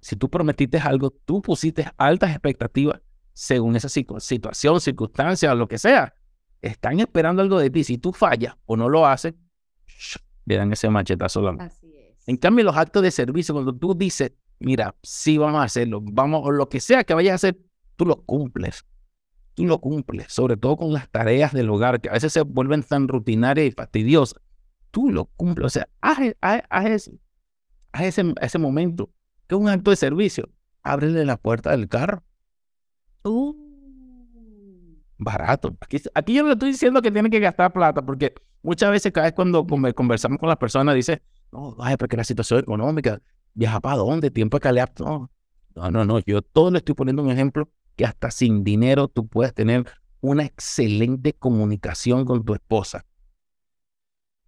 Si tú prometiste algo, tú pusiste altas expectativas según esa situación, circunstancia lo que sea. Están esperando algo de ti. Si tú fallas o no lo haces, le dan ese machetazo la Así es. En cambio, los actos de servicio, cuando tú dices, mira, sí vamos a hacerlo, vamos, o lo que sea que vayas a hacer, tú lo cumples tú lo cumples, sobre todo con las tareas del hogar, que a veces se vuelven tan rutinarias y fastidiosas. Tú lo cumples, o sea, haz, ese, ese, ese, momento, que es un acto de servicio. Ábrele la puerta del carro. Uh. Barato. Aquí, aquí yo no le estoy diciendo que tiene que gastar plata, porque muchas veces cada vez cuando conversamos con las personas, dice, no, ay, porque la situación económica, viaja para dónde, tiempo de calidad. No, no, no, no, yo todo le estoy poniendo un ejemplo que hasta sin dinero tú puedes tener una excelente comunicación con tu esposa.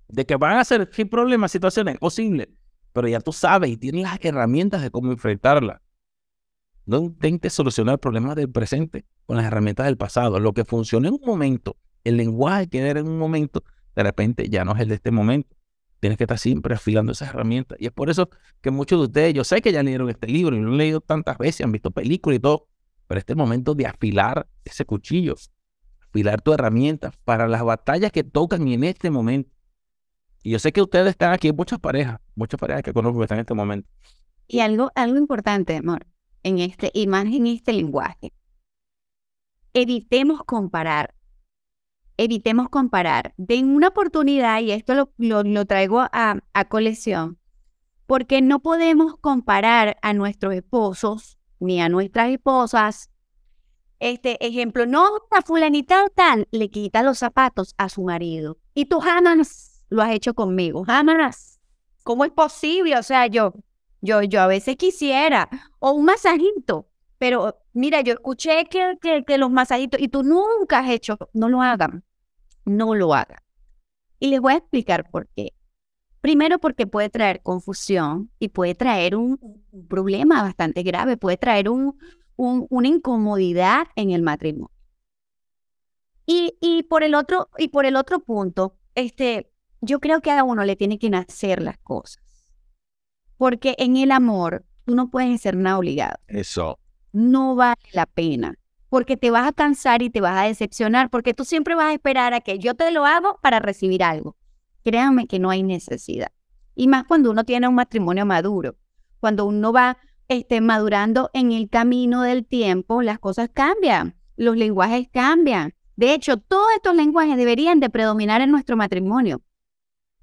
De que van a ser sin problemas, situaciones, posible, pero ya tú sabes y tienes las herramientas de cómo enfrentarla. No intentes solucionar problemas del presente con las herramientas del pasado. Lo que funciona en un momento, el lenguaje que era en un momento, de repente ya no es el de este momento. Tienes que estar siempre afilando esas herramientas. Y es por eso que muchos de ustedes, yo sé que ya leyeron este libro y lo han leído tantas veces, han visto películas y todo, pero este momento de afilar ese cuchillo, afilar tu herramienta para las batallas que tocan en este momento. Y yo sé que ustedes están aquí, muchas parejas, muchas parejas que conozco que están en este momento. Y algo, algo importante, amor, en este, y en este lenguaje. evitemos comparar. Evitemos comparar. Den una oportunidad, y esto lo, lo, traigo a, a colección, porque no podemos comparar a nuestros esposos ni a nuestras esposas. Este ejemplo, no, la fulanita tal le quita los zapatos a su marido y tú jamás lo has hecho conmigo, jamás. ¿Cómo es posible? O sea, yo, yo, yo a veces quisiera, o un masajito, pero mira, yo escuché que, que, que los masajitos, y tú nunca has hecho, no lo hagan, no lo hagan. Y les voy a explicar por qué. Primero porque puede traer confusión y puede traer un, problema bastante grave, puede traer un, una incomodidad en el matrimonio. Y, y, por el otro, y por el otro punto, este, yo creo que a uno le tiene que nacer las cosas. Porque en el amor, tú no puedes ser nada obligado. Eso. No vale la pena. Porque te vas a cansar y te vas a decepcionar. Porque tú siempre vas a esperar a que yo te lo hago para recibir algo. Créanme que no hay necesidad. Y más cuando uno tiene un matrimonio maduro. Cuando uno va este, madurando en el camino del tiempo, las cosas cambian. Los lenguajes cambian. De hecho, todos estos lenguajes deberían de predominar en nuestro matrimonio.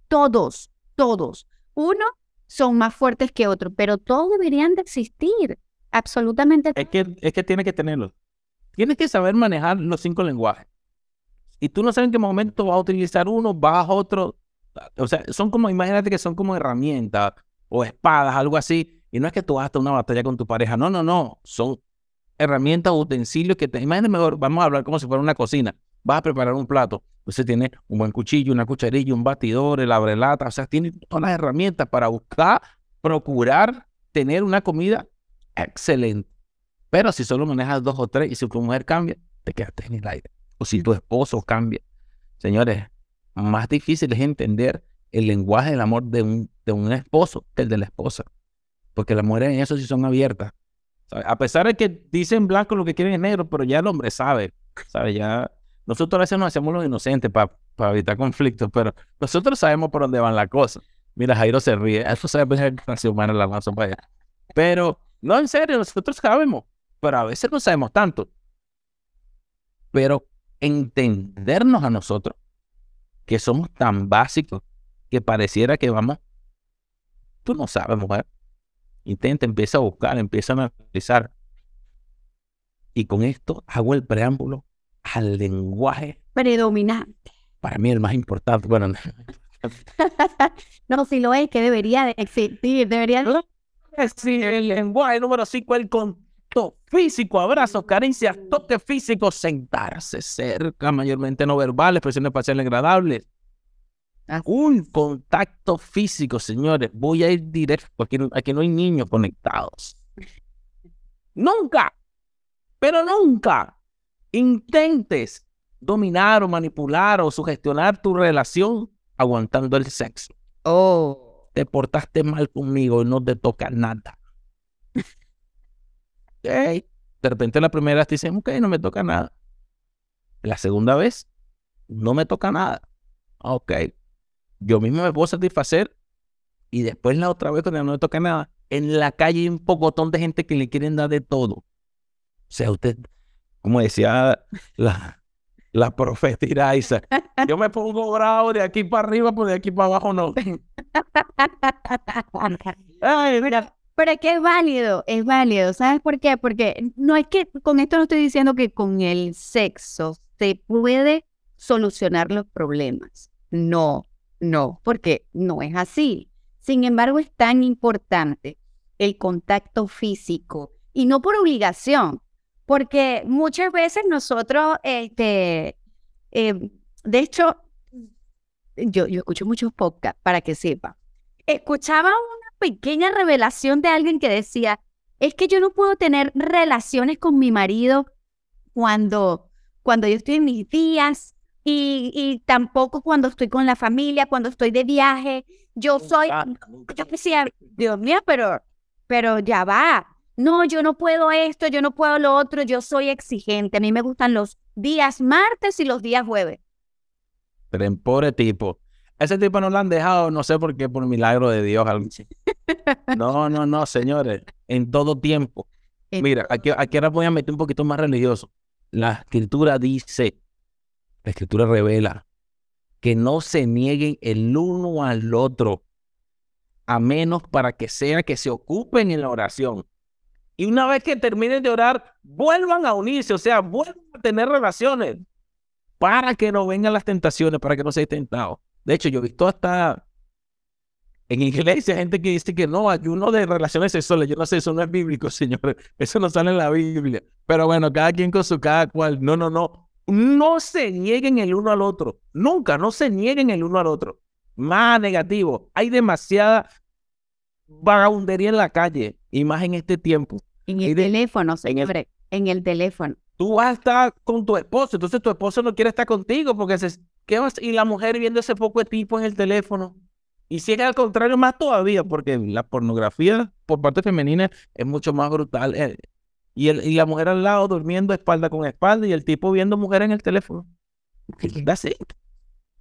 Todos, todos. Uno son más fuertes que otros, pero todos deberían de existir. Absolutamente. Es que, es que tiene que tenerlos. Tienes que saber manejar los cinco lenguajes. Y tú no sabes en qué momento vas a utilizar uno, vas a otro. O sea, son como, imagínate que son como herramientas o espadas, algo así. Y no es que tú hagas una batalla con tu pareja. No, no, no. Son herramientas, utensilios que te... Imagínate mejor, vamos a hablar como si fuera una cocina. Vas a preparar un plato. Usted tiene un buen cuchillo, una cucharilla, un batidor, el abrelata. O sea, tiene todas las herramientas para buscar, procurar tener una comida excelente. Pero si solo manejas dos o tres y si tu mujer cambia, te quedaste en el aire. O si tu esposo cambia. Señores, más difícil es entender el lenguaje del amor de un, de un esposo que el de la esposa. Porque las mujeres en eso sí son abiertas. A pesar de que dicen blanco lo que quieren es negro, pero ya el hombre sabe. Ya nosotros a veces nos hacemos los inocentes para evitar conflictos, pero nosotros sabemos por dónde van las cosas. Mira, Jairo se ríe. Eso sabe la humana la lanza para allá. Pero, no, en serio, nosotros sabemos. Pero a veces no sabemos tanto. Pero entendernos a nosotros, que somos tan básicos, que pareciera que vamos. Tú no sabes, mujer. Intenta, empieza a buscar, empieza a analizar. Y con esto hago el preámbulo al lenguaje predominante. Para mí el más importante. Bueno, no, (laughs) si lo es, que debería de existir, debería de... (laughs) Sí, el lenguaje número 5, el contacto físico, abrazos, caricias, toque físico, sentarse cerca, mayormente no verbal, expresiones faciales agradables. Un contacto físico, señores. Voy a ir directo. Aquí, aquí no hay niños conectados. Nunca, pero nunca intentes dominar o manipular o sugestionar tu relación aguantando el sexo. Oh. Te portaste mal conmigo y no te toca nada. De repente la primera vez te dicen, ok, no me toca nada. La segunda vez, no me toca nada. Ok, yo mismo me puedo satisfacer y después la otra vez cuando no me toca nada, en la calle hay un pocotón de gente que le quieren dar de todo. O sea, usted, como decía la, la profeta yo me pongo bravo de aquí para arriba, pero de aquí para abajo no. (laughs) Ay, mira. Pero es que es válido, es válido. ¿Sabes por qué? Porque no es que con esto no estoy diciendo que con el sexo se puede solucionar los problemas. No, no, porque no es así. Sin embargo, es tan importante el contacto físico y no por obligación, porque muchas veces nosotros, este, em, de hecho, yo, yo escucho muchos podcasts para que sepa. Escuchaba una pequeña revelación de alguien que decía, es que yo no puedo tener relaciones con mi marido cuando, cuando yo estoy en mis días, y, tampoco cuando estoy con la familia, cuando estoy de viaje. Yo soy, (laughs) yo decía, Dios mío, pero, pero ya va. No, yo no puedo esto, yo no puedo lo otro, yo soy exigente. A mí me gustan los días martes y los días jueves. Pero en pobre tipo. Ese tipo no lo han dejado, no sé por qué, por milagro de Dios. (laughs) No, no, no, señores. En todo tiempo. Mira, aquí, aquí ahora voy a meter un poquito más religioso. La escritura dice, la escritura revela que no se nieguen el uno al otro, a menos para que sea que se ocupen en la oración. Y una vez que terminen de orar, vuelvan a unirse, o sea, vuelvan a tener relaciones para que no vengan las tentaciones, para que no sean tentados. De hecho, yo he visto hasta en iglesia gente que dice que no, ayuno de relaciones sexuales. Yo no sé, eso no es bíblico, (laughs) señor. Eso no sale en la Biblia. Pero bueno, cada quien con su cada cual. No, no, no. No se nieguen el uno al otro. Nunca, no se nieguen el uno al otro. Más negativo. Hay demasiada vagabundería en la calle y más en este tiempo. En el teléfono, señor. En el, teléfono. Tú vas a estar con tu esposo, entonces tu esposo no quiere estar contigo porque se, ¿qué vas? y la mujer viendo ese poco de tipo en el teléfono. Y si es al contrario, más todavía, porque la pornografía por parte femenina es mucho más brutal. Eh, y, el, y la mujer al lado durmiendo espalda con espalda y el tipo viendo mujer en el teléfono. That's it.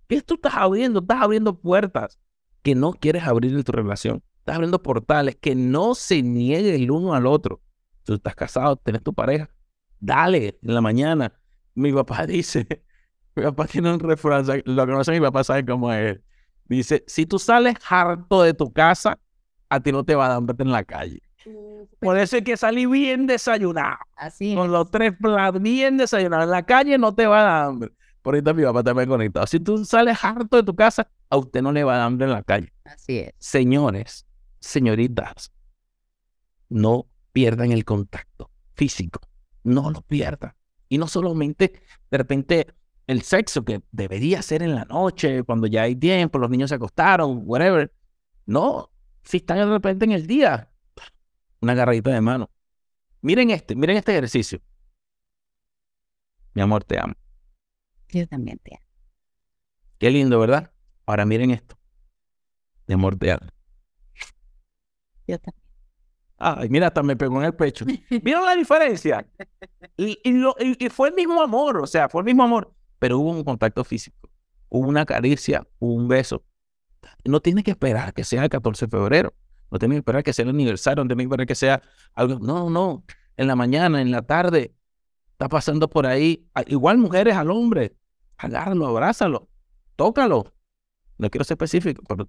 ¿Qué tú estás abriendo? Estás abriendo puertas que no quieres abrir en tu relación. Estás abriendo portales que no se niegue el uno al otro. Tú estás casado, tienes tu pareja. Dale, en la mañana. Mi papá (laughs) dice, mi papá tiene un refrán, lo que no sé mi papá sabe cómo es. Dice, si tú sales harto de tu casa, a ti no te va a dar hambre en la calle. Por eso hay que salir bien desayunado. Así Con los tres platos bien desayunados. En la calle no te va a dar hambre. Por ahorita mi papá también conectado. Si tú sales harto de tu casa, a usted no le va a dar hambre en la calle. Así es. Señores, señoritas, no pierdan el contacto físico. No lo pierdan. Y no solamente de repente el sexo que debería ser en la noche, cuando ya hay tiempo, los niños se acostaron, whatever. No, si están de repente en el día, una agarradita de mano. Miren este, miren este ejercicio. Mi amor, te amo. Yo también te amo. Qué lindo, ¿verdad? Ahora miren esto. Mi amor, te amo. Yo también. Ay, mira, hasta me pegó en el pecho. (laughs) ¿Vieron la diferencia? Y, y, fue el mismo amor, o sea, fue el mismo amor, pero hubo un contacto físico, hubo una caricia, hubo un beso. No tiene que esperar que sea el 14 de febrero. No tienen que esperar que sea el aniversario, no tienen que esperar que sea algo. No, no. En la mañana, en la tarde, está pasando por ahí. Ah, igual mujeres al hombre. Agárralo, abrázalo, tócalo. No quiero ser específico, pero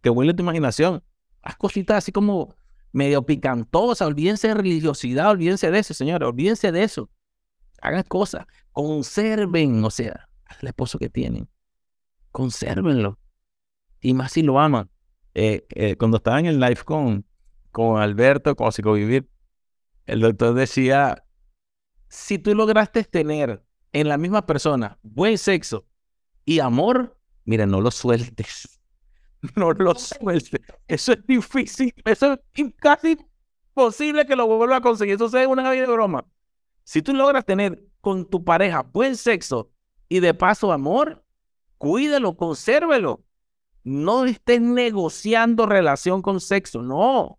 que huele tu imaginación. Haz cositas así como medio picantosas. Olvídense de religiosidad, olvídense de eso, señores. Olvídense de eso. Hagan cosas. Conserven, o sea, al esposo que tienen. Consérvenlo. Y más si lo aman. Eh, eh, cuando estaba en el live con, con Alberto, con Psicovivir, el doctor decía, si tú lograste tener en la misma persona buen sexo y amor, mira, no lo sueltes. (laughs) No lo sueltes. Eso es difícil. Eso es casi imposible que lo vuelva a conseguir. Eso es una vida de broma. Si tú logras tener con tu pareja buen sexo y de paso amor, cuídalo, consérvelo. No estés negociando relación con sexo, no.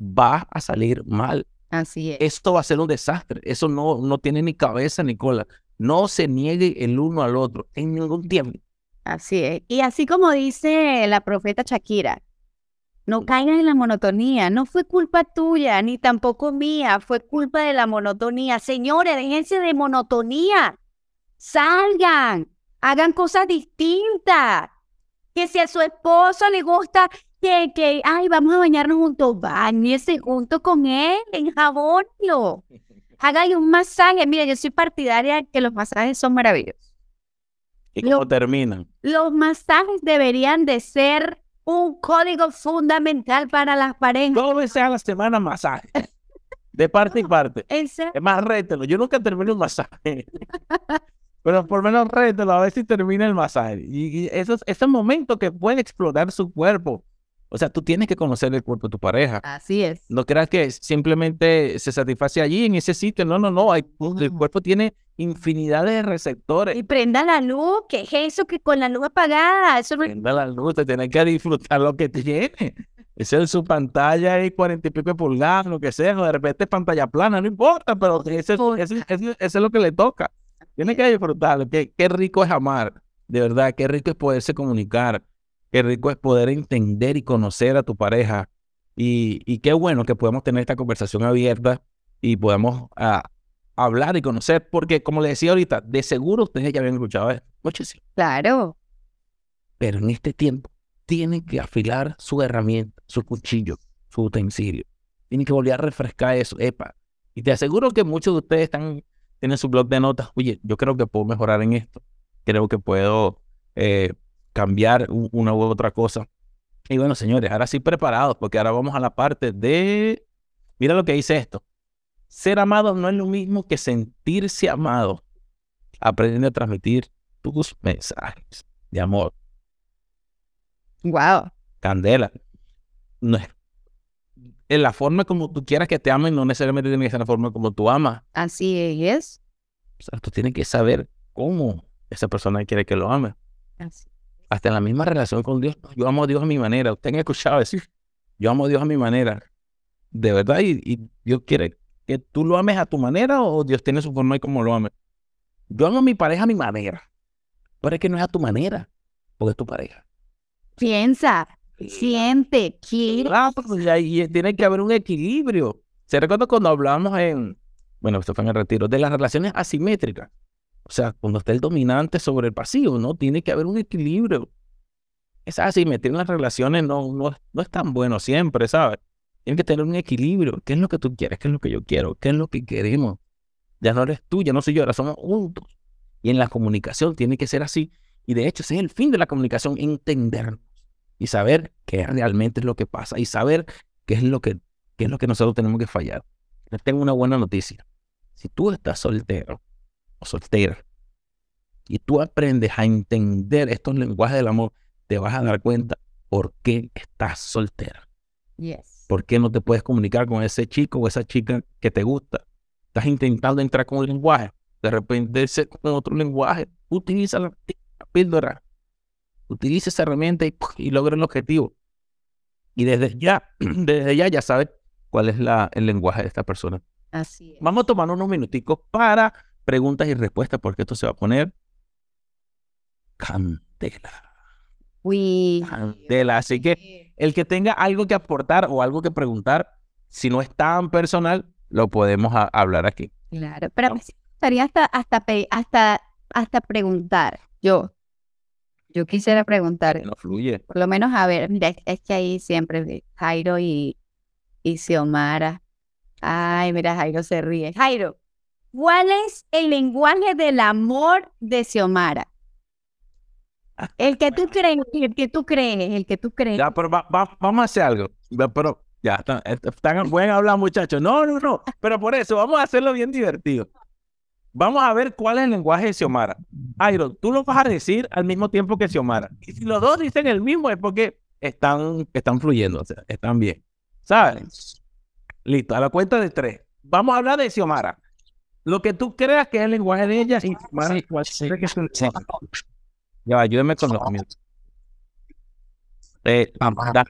Va a salir mal. Así es. Esto va a ser un desastre. Eso no, no tiene ni cabeza ni cola. No se niegue el uno al otro en ningún tiempo. Así es. Y así como dice la profeta Shakira, no caigan en la monotonía. No fue culpa tuya, ni tampoco mía. Fue culpa de la monotonía. Señores, déjense de monotonía. Salgan. Hagan cosas distintas que si a su esposo le gusta que, que ay, vamos a bañarnos juntos, bañese junto con él, enjabónlo. (laughs) Hágale un masaje. Mira, yo soy partidaria de que los masajes son maravillosos. ¿Y cómo terminan? Los masajes deberían de ser un código fundamental para las parejas. Dos veces a la semana masaje. De parte y parte. Es más, rételo. Yo nunca termino un masaje. Pero por lo menos rételo a ver si termina el masaje. Y, esos, ese momento que puede explorar su cuerpo. O sea, tú tienes que conocer el cuerpo de tu pareja. Así es. No creas que simplemente se satisface allí, en ese sitio. No, no, no. Hay, El cuerpo tiene infinidad de receptores. Y prenda la luz. ¿Qué es eso que con la luz apagada? Eso Prenda la luz. Te tienes que disfrutar lo que tiene. Es su pantalla y cuarenta y pico de pulgadas, lo que sea. O de repente es pantalla plana, no importa. Pero ese, ese, ese es lo que le toca. Tiene que disfrutarlo. Qué, qué rico es amar, de verdad. Qué rico es poderse comunicar. Qué rico es poder entender y conocer a tu pareja. Y, y qué bueno que podemos tener esta conversación abierta y podamos ah, hablar y conocer, porque como le decía ahorita, de seguro ustedes ya habían escuchado esto, muchísimo. Claro. Pero en este tiempo tienen que afilar su herramienta, su cuchillo, su utensilio. Tienen que volver a refrescar eso, epa. Y te aseguro que muchos de ustedes están, tienen su blog de notas, oye, yo creo que puedo mejorar en esto, creo que puedo eh, cambiar una u otra cosa. Y bueno, señores, ahora sí preparados, porque ahora vamos a la parte de, mira lo que dice esto. Ser amado no es lo mismo que sentirse amado. Aprendiendo a transmitir tus mensajes de amor. Wow. Candela. No es, en la forma como tú quieras que te amen, no necesariamente tiene que ser la forma como tú amas. Así es. O sea, tú tienes que saber cómo esa persona quiere que lo ame. Hasta en la misma relación con Dios. Yo amo a Dios a mi manera. Usted ha escuchado decir, yo amo a Dios a mi manera. De verdad, y, y Dios quiere que tú lo ames a tu manera o Dios tiene su forma y como lo ames. Yo amo a mi pareja a mi manera. Pero es que no es a tu manera, porque es tu pareja. Piensa, siente, quiere. Claro, pues, y tiene que haber un equilibrio. Se recuerda cuando hablamos en, bueno, esto fue en el retiro, de las relaciones asimétricas. O sea, cuando está el dominante sobre el pasivo, ¿no? Tiene que haber un equilibrio. Esa asimetría en las relaciones no, no, no es tan bueno siempre, ¿sabes? Tiene que tener un equilibrio. ¿Qué es lo que tú quieres? ¿Qué es lo que yo quiero? ¿Qué es lo que queremos? Ya no eres tú, ya no soy yo, ahora somos juntos. Y en la comunicación tiene que ser así. Y de hecho, ese es el fin de la comunicación, entendernos y saber qué realmente es lo que pasa y saber qué es lo que, qué es lo que nosotros tenemos que fallar. Les tengo una buena noticia. Si tú estás soltero o soltera y tú aprendes a entender estos lenguajes del amor, te vas a dar cuenta por qué estás soltera. Yes. ¿Por qué no te puedes comunicar con ese chico o esa chica que te gusta? Estás intentando entrar con un lenguaje, de repente con otro lenguaje, utiliza la, píldora, utiliza esa herramienta y, logra el objetivo. Y desde ya, (clears throat) desde ya ya sabes cuál es la, el lenguaje de esta persona. Así es. Vamos a tomar unos minuticos para preguntas y respuestas porque esto se va a poner candela. Uy. Candela. Así que el que tenga algo que aportar o algo que preguntar, si no es tan personal, lo podemos hablar aquí. Claro, pero me gustaría hasta, hasta, hasta, hasta preguntar. Yo, yo quisiera preguntar. No fluye. Por lo menos, a ver, es, que ahí siempre Jairo y, y Xiomara. Ay, mira, Jairo se ríe. Jairo, ¿cuál es el lenguaje del amor de Xiomara? El que tú crees, el que tú crees, el que tú crees. Ya, pero vamos a hacer algo. Pero ya, están, están, pueden hablar muchachos. No, no, no. Pero por eso, vamos a hacerlo bien divertido. Vamos a ver cuál es el lenguaje de Xiomara. Airo, tú lo vas a decir al mismo tiempo que Xiomara. Y si los dos dicen el mismo es porque están, están fluyendo, o sea, están bien. ¿Sabes? Listo, a la cuenta de tres. Vamos a hablar de Xiomara. Lo que tú creas que es el lenguaje de ella y Xiomara, sí, que es un... Ya, ayúdeme con los comienzos. Eh, vamos, a,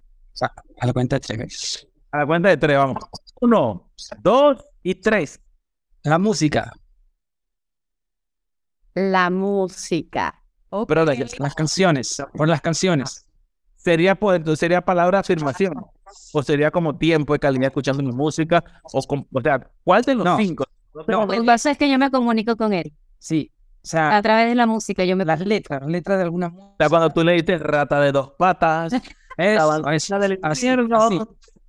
a la cuenta de tres. A la cuenta de tres, vamos. Uno, dos y tres. La música. La música. Pero las canciones, por las canciones. Sería, sería palabra afirmación. O sería como tiempo de calidad escuchando mi música. O, o sea, ¿cuál de los cinco? No, lo que pasa es que yo me comunico con él. Sí. O sea, a través de la música, yo me las letras, las letras de algunas músicas. O sea, cuando tú le dices rata de dos patas, es, (laughs) esa del así, así,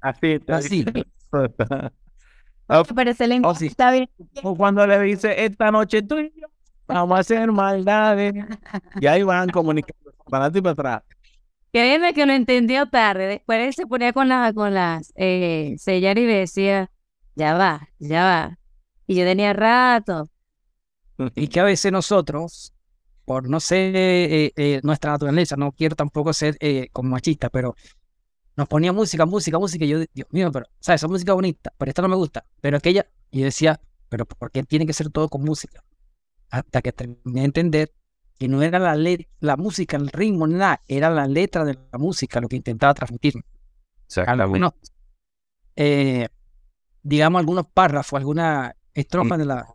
así, así. Pero ese lenguaje está bien. O cuando le dice esta noche tú y yo vamos a hacer maldades. Y ahí van comunicando para adelante y para atrás. Créeme que lo entendió tarde. Después él se ponía con, las con las eh, sellar y decía, ya va, ya va. Y yo tenía rato. (laughs) Y que a veces nosotros, por no ser eh, eh, nuestra naturaleza, no quiero tampoco ser como machista, pero nos ponía música, música, música. Y yo, Dios mío, pero, ¿sabes? Esa música bonita, pero esta no me gusta. Pero aquella, y yo decía, pero ¿por qué tiene que ser todo con música? hasta que terminé de entender que no era la, la música, el ritmo, nada, era la letra de la música lo que intentaba transmitir. Algunos, eh, digamos, algunos párrafos, alguna estrofa de la...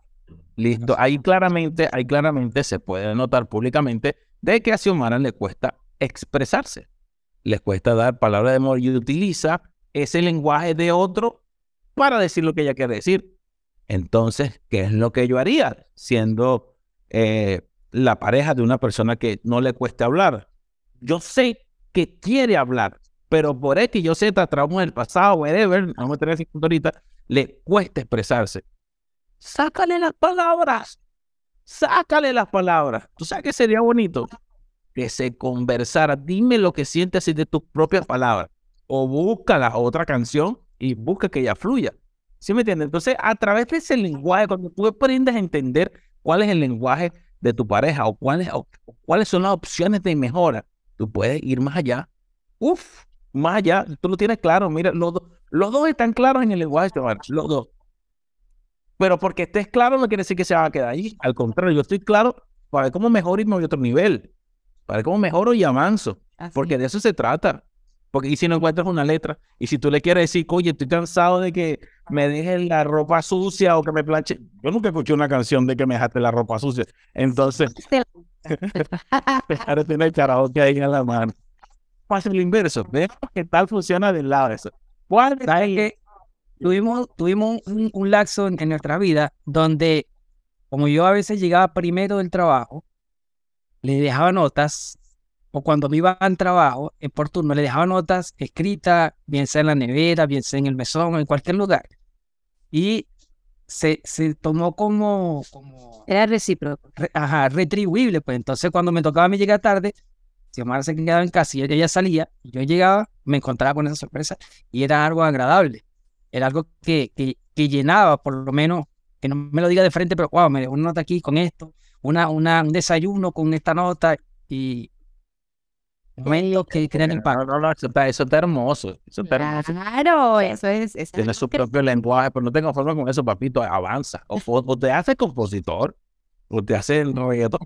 Listo, ahí claramente, ahí claramente se puede notar públicamente de que a Xiomara le cuesta expresarse, le cuesta dar palabras de amor y utiliza ese lenguaje de otro para decir lo que ella quiere decir. Entonces, ¿qué es lo que yo haría siendo eh, la pareja de una persona que no le cueste hablar? Yo sé que quiere hablar, pero por X, yo sé, trauma del pasado, whatever, vamos a tener ese ahorita, le cuesta expresarse. Sácale las palabras. Sácale las palabras. ¿Tú sabes qué sería bonito? Que se conversara. Dime lo que sientes de tus propias palabras. O busca la otra canción y busca que ella fluya. ¿Sí me entiendes? Entonces, a través de ese lenguaje, cuando tú aprendes a entender cuál es el lenguaje de tu pareja o cuáles, o cuáles son las opciones de mejora, tú puedes ir más allá. Uf, más allá. Tú lo tienes claro. Mira, los, los dos están claros en el lenguaje, los dos. Pero porque estés claro no quiere decir que se va a quedar ahí. Al contrario, yo estoy claro para ver cómo mejoro y me voy a otro nivel. Para ver cómo mejoro y avanzo. Porque de eso se trata. Porque y si no encuentras una letra, y si tú le quieres decir, oye, estoy cansado de que me dejes la ropa sucia o que me planche. Yo nunca escuché una canción de que me dejaste la ropa sucia. Entonces, (laughs) (laughs) ahora tiene el karaoke ahí en la mano. Pasa el inverso. Veamos qué tal funciona del lado de eso. ¿Cuál es tuvimos, tuvimos un, un laxo en, nuestra vida donde, como yo a veces llegaba primero del trabajo, le dejaba notas, o cuando me iba al trabajo, en por turno, le dejaba notas escritas, bien sea en la nevera, bien sea en el mesón, en cualquier lugar. Y se, se tomó como, como... Era recíproco. ajá, retribuible. Pues entonces cuando me tocaba a mí llegar tarde, si Omar se quedaba en casa y ella salía, y yo llegaba, me encontraba con esa sorpresa y era algo agradable era algo que, que, llenaba, por lo menos, que no me lo diga de frente, pero wow, me dejó una nota aquí con esto, una, una, un desayuno con esta nota y medio que crean impacto. No, no, eso, está, eso está hermoso. Eso está claro, eso es. Eso Tiene su propio lenguaje, pero no tengo forma con eso, papito, avanza. O, o te hace compositor, o te hace el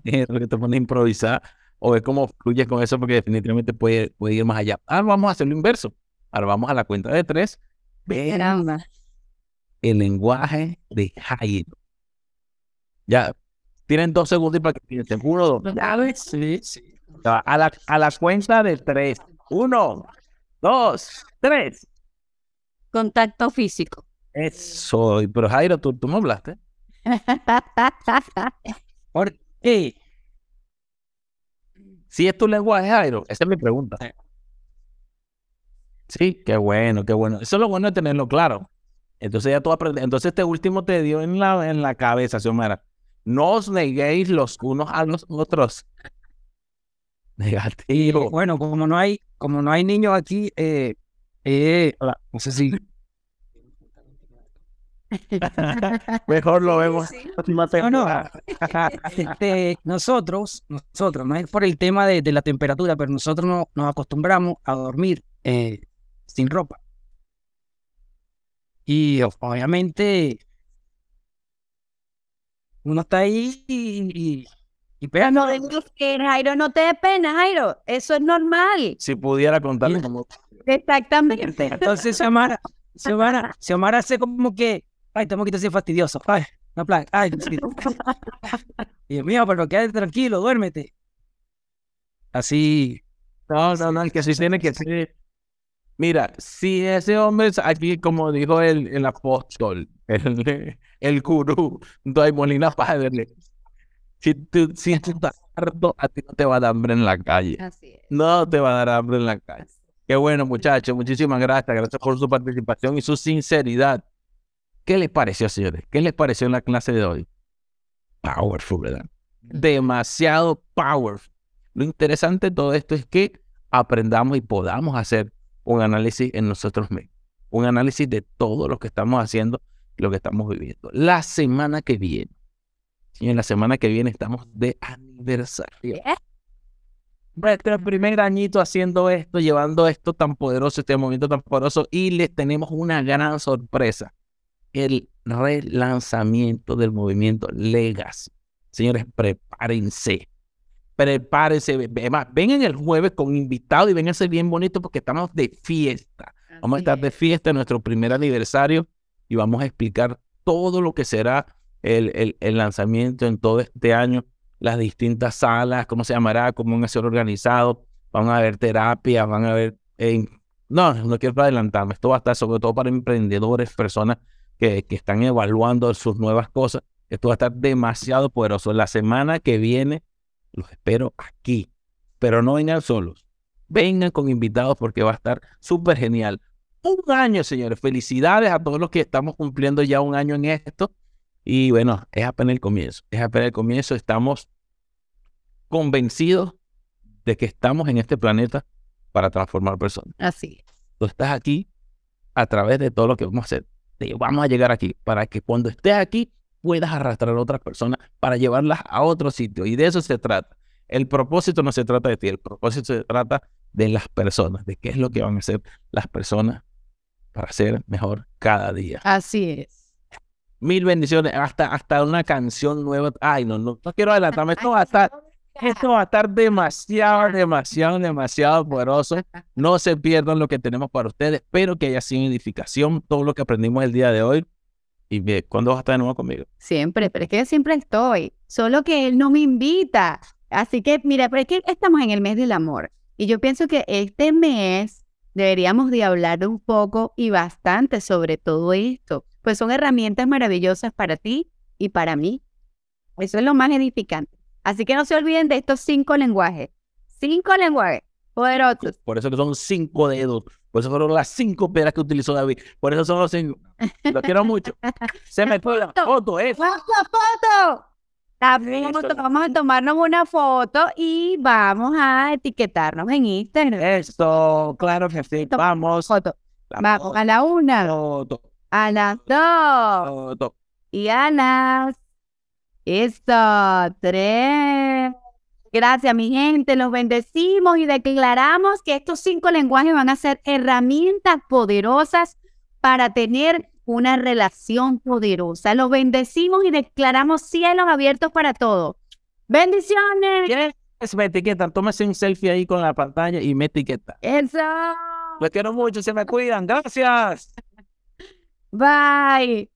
que te pone a improvisar, o ve cómo fluyes con eso, porque definitivamente puede, puede ir más allá. Ahora vamos a hacer lo inverso. Ahora vamos a la cuenta de tres el lenguaje de Jairo. Ya, tienen dos segundos para que piensen. Uno, dos. Sí, sí. A la, a la cuenta de tres. Uno, dos, tres. Contacto físico. Eso. Pero Jairo, tú, tú me hablaste. (laughs) ¿Por qué? Si es tu lenguaje, Jairo, esa es mi pregunta. Sí, qué bueno, qué bueno. Eso es lo bueno de tenerlo claro. Entonces ya tú aprendes. Entonces este último te dio en la, en la cabeza, Xiomara. No os neguéis los unos a los otros. (laughs) Negativo. bueno, como no hay, como no hay niños aquí, eh, eh, no sé si. (laughs) Mejor lo vemos. No, no. Este, nosotros, nosotros, no es por el tema de, de la temperatura, pero nosotros no, nos acostumbramos a dormir eh, sin ropa. Y obviamente uno está ahí y, y, No Jairo, no te dé pena, Jairo. Eso es normal. Si pudiera contarle como... (laughs) Exactamente. Entonces Xiomara, Xiomara, Xiomara hace como que, ay, tengo que ser fastidioso. Ay, no plan, ay, (laughs) Dios mío, pero quédate tranquilo, duérmete. Así. No, no, no, que así tiene que ser. Mira, si ese hombre, aquí como dijo el, el apóstol, (laughs) el, el gurú, Doy Molina Padre, si tú, si estás harto, a ti no te va a dar hambre en la calle. No te va a dar hambre en la calle. Qué bueno, muchachos. Muchísimas gracias. Gracias por su participación y su sinceridad. ¿Qué les pareció, señores? ¿Qué les pareció en la clase de hoy? Powerful, ¿verdad? Demasiado powerful. Lo interesante de todo esto es que aprendamos y podamos hacer un análisis en nosotros mismos, un análisis de todo lo que estamos haciendo lo que estamos viviendo. La semana que viene, y en la semana que viene estamos de aniversario. Nuestro primer añito haciendo esto, llevando esto tan poderoso, este movimiento tan poderoso, y les tenemos una gran sorpresa, el relanzamiento del movimiento Legacy. Señores, prepárense prepárense, vengan el jueves con invitados y vénganse bien bonito porque estamos de fiesta. Vamos a estar de fiesta en nuestro primer aniversario y vamos a explicar todo lo que será el, el, lanzamiento en todo este año, las distintas salas, cómo se llamará, cómo van a ser organizados, van a haber terapias, van a haber... no, no quiero adelantarme, esto va a estar sobre todo para emprendedores, personas que, que están evaluando sus nuevas cosas. Esto va a estar demasiado poderoso. La semana que viene los espero aquí, pero no vengan solos. Vengan con invitados porque va a estar súper genial. Un año, señores. Felicidades a todos los que estamos cumpliendo ya un año en esto. Y bueno, es apenas el comienzo. Es apenas el comienzo. Estamos convencidos de que estamos en este planeta para transformar personas. Así. Tú estás aquí a través de todo lo que vamos a hacer. Te vamos a llegar aquí para que cuando estés aquí puedas arrastrar a otras personas para llevarlas a otro sitio. Y de eso se trata. El propósito no se trata de ti, el propósito se trata de las personas, de qué es lo que van a hacer las personas para ser mejor cada día. Así es. Mil bendiciones, hasta, hasta una canción nueva. Ay, no, no, no quiero adelantarme. Esto va a estar, esto va a estar demasiado, demasiado, demasiado poderoso. No se pierdan lo que tenemos para ustedes. Espero que haya sido edificación todo lo que aprendimos el día de hoy. Y bien, ¿cuándo vas a estar de nuevo conmigo? Siempre, pero es que siempre estoy. Solo que él no me invita. Así que, mira, pero es que estamos en el mes del amor. Y yo pienso que este mes deberíamos de hablar un poco y bastante sobre todo esto. Pues son herramientas maravillosas para ti y para mí. Eso es lo más edificante. Así que no se olviden de estos cinco lenguajes. Cinco lenguajes poderosos. Por eso que son cinco dedos. Por eso fueron las cinco peras que utilizó David. Por eso son los cinco. Lo quiero mucho. Se me fue la foto, eso. ¡Vamos a foto! La foto, Vamos a tomarnos una foto y vamos a etiquetarnos en Instagram. Eso, claro que sí. Vamos. Foto. Vamos a la una, foto, a las dos foto. y a las... Eso, tres. Gracias, mi gente. Los bendecimos y declaramos que estos cinco lenguajes van a ser herramientas poderosas para tener una relación poderosa. Los bendecimos y declaramos cielos abiertos para todos. Bendiciones. Yes, me etiquetan. Tómese un selfie ahí con la pantalla y me etiqueta. Eso. Los quiero mucho. Se me cuidan. Gracias. Bye.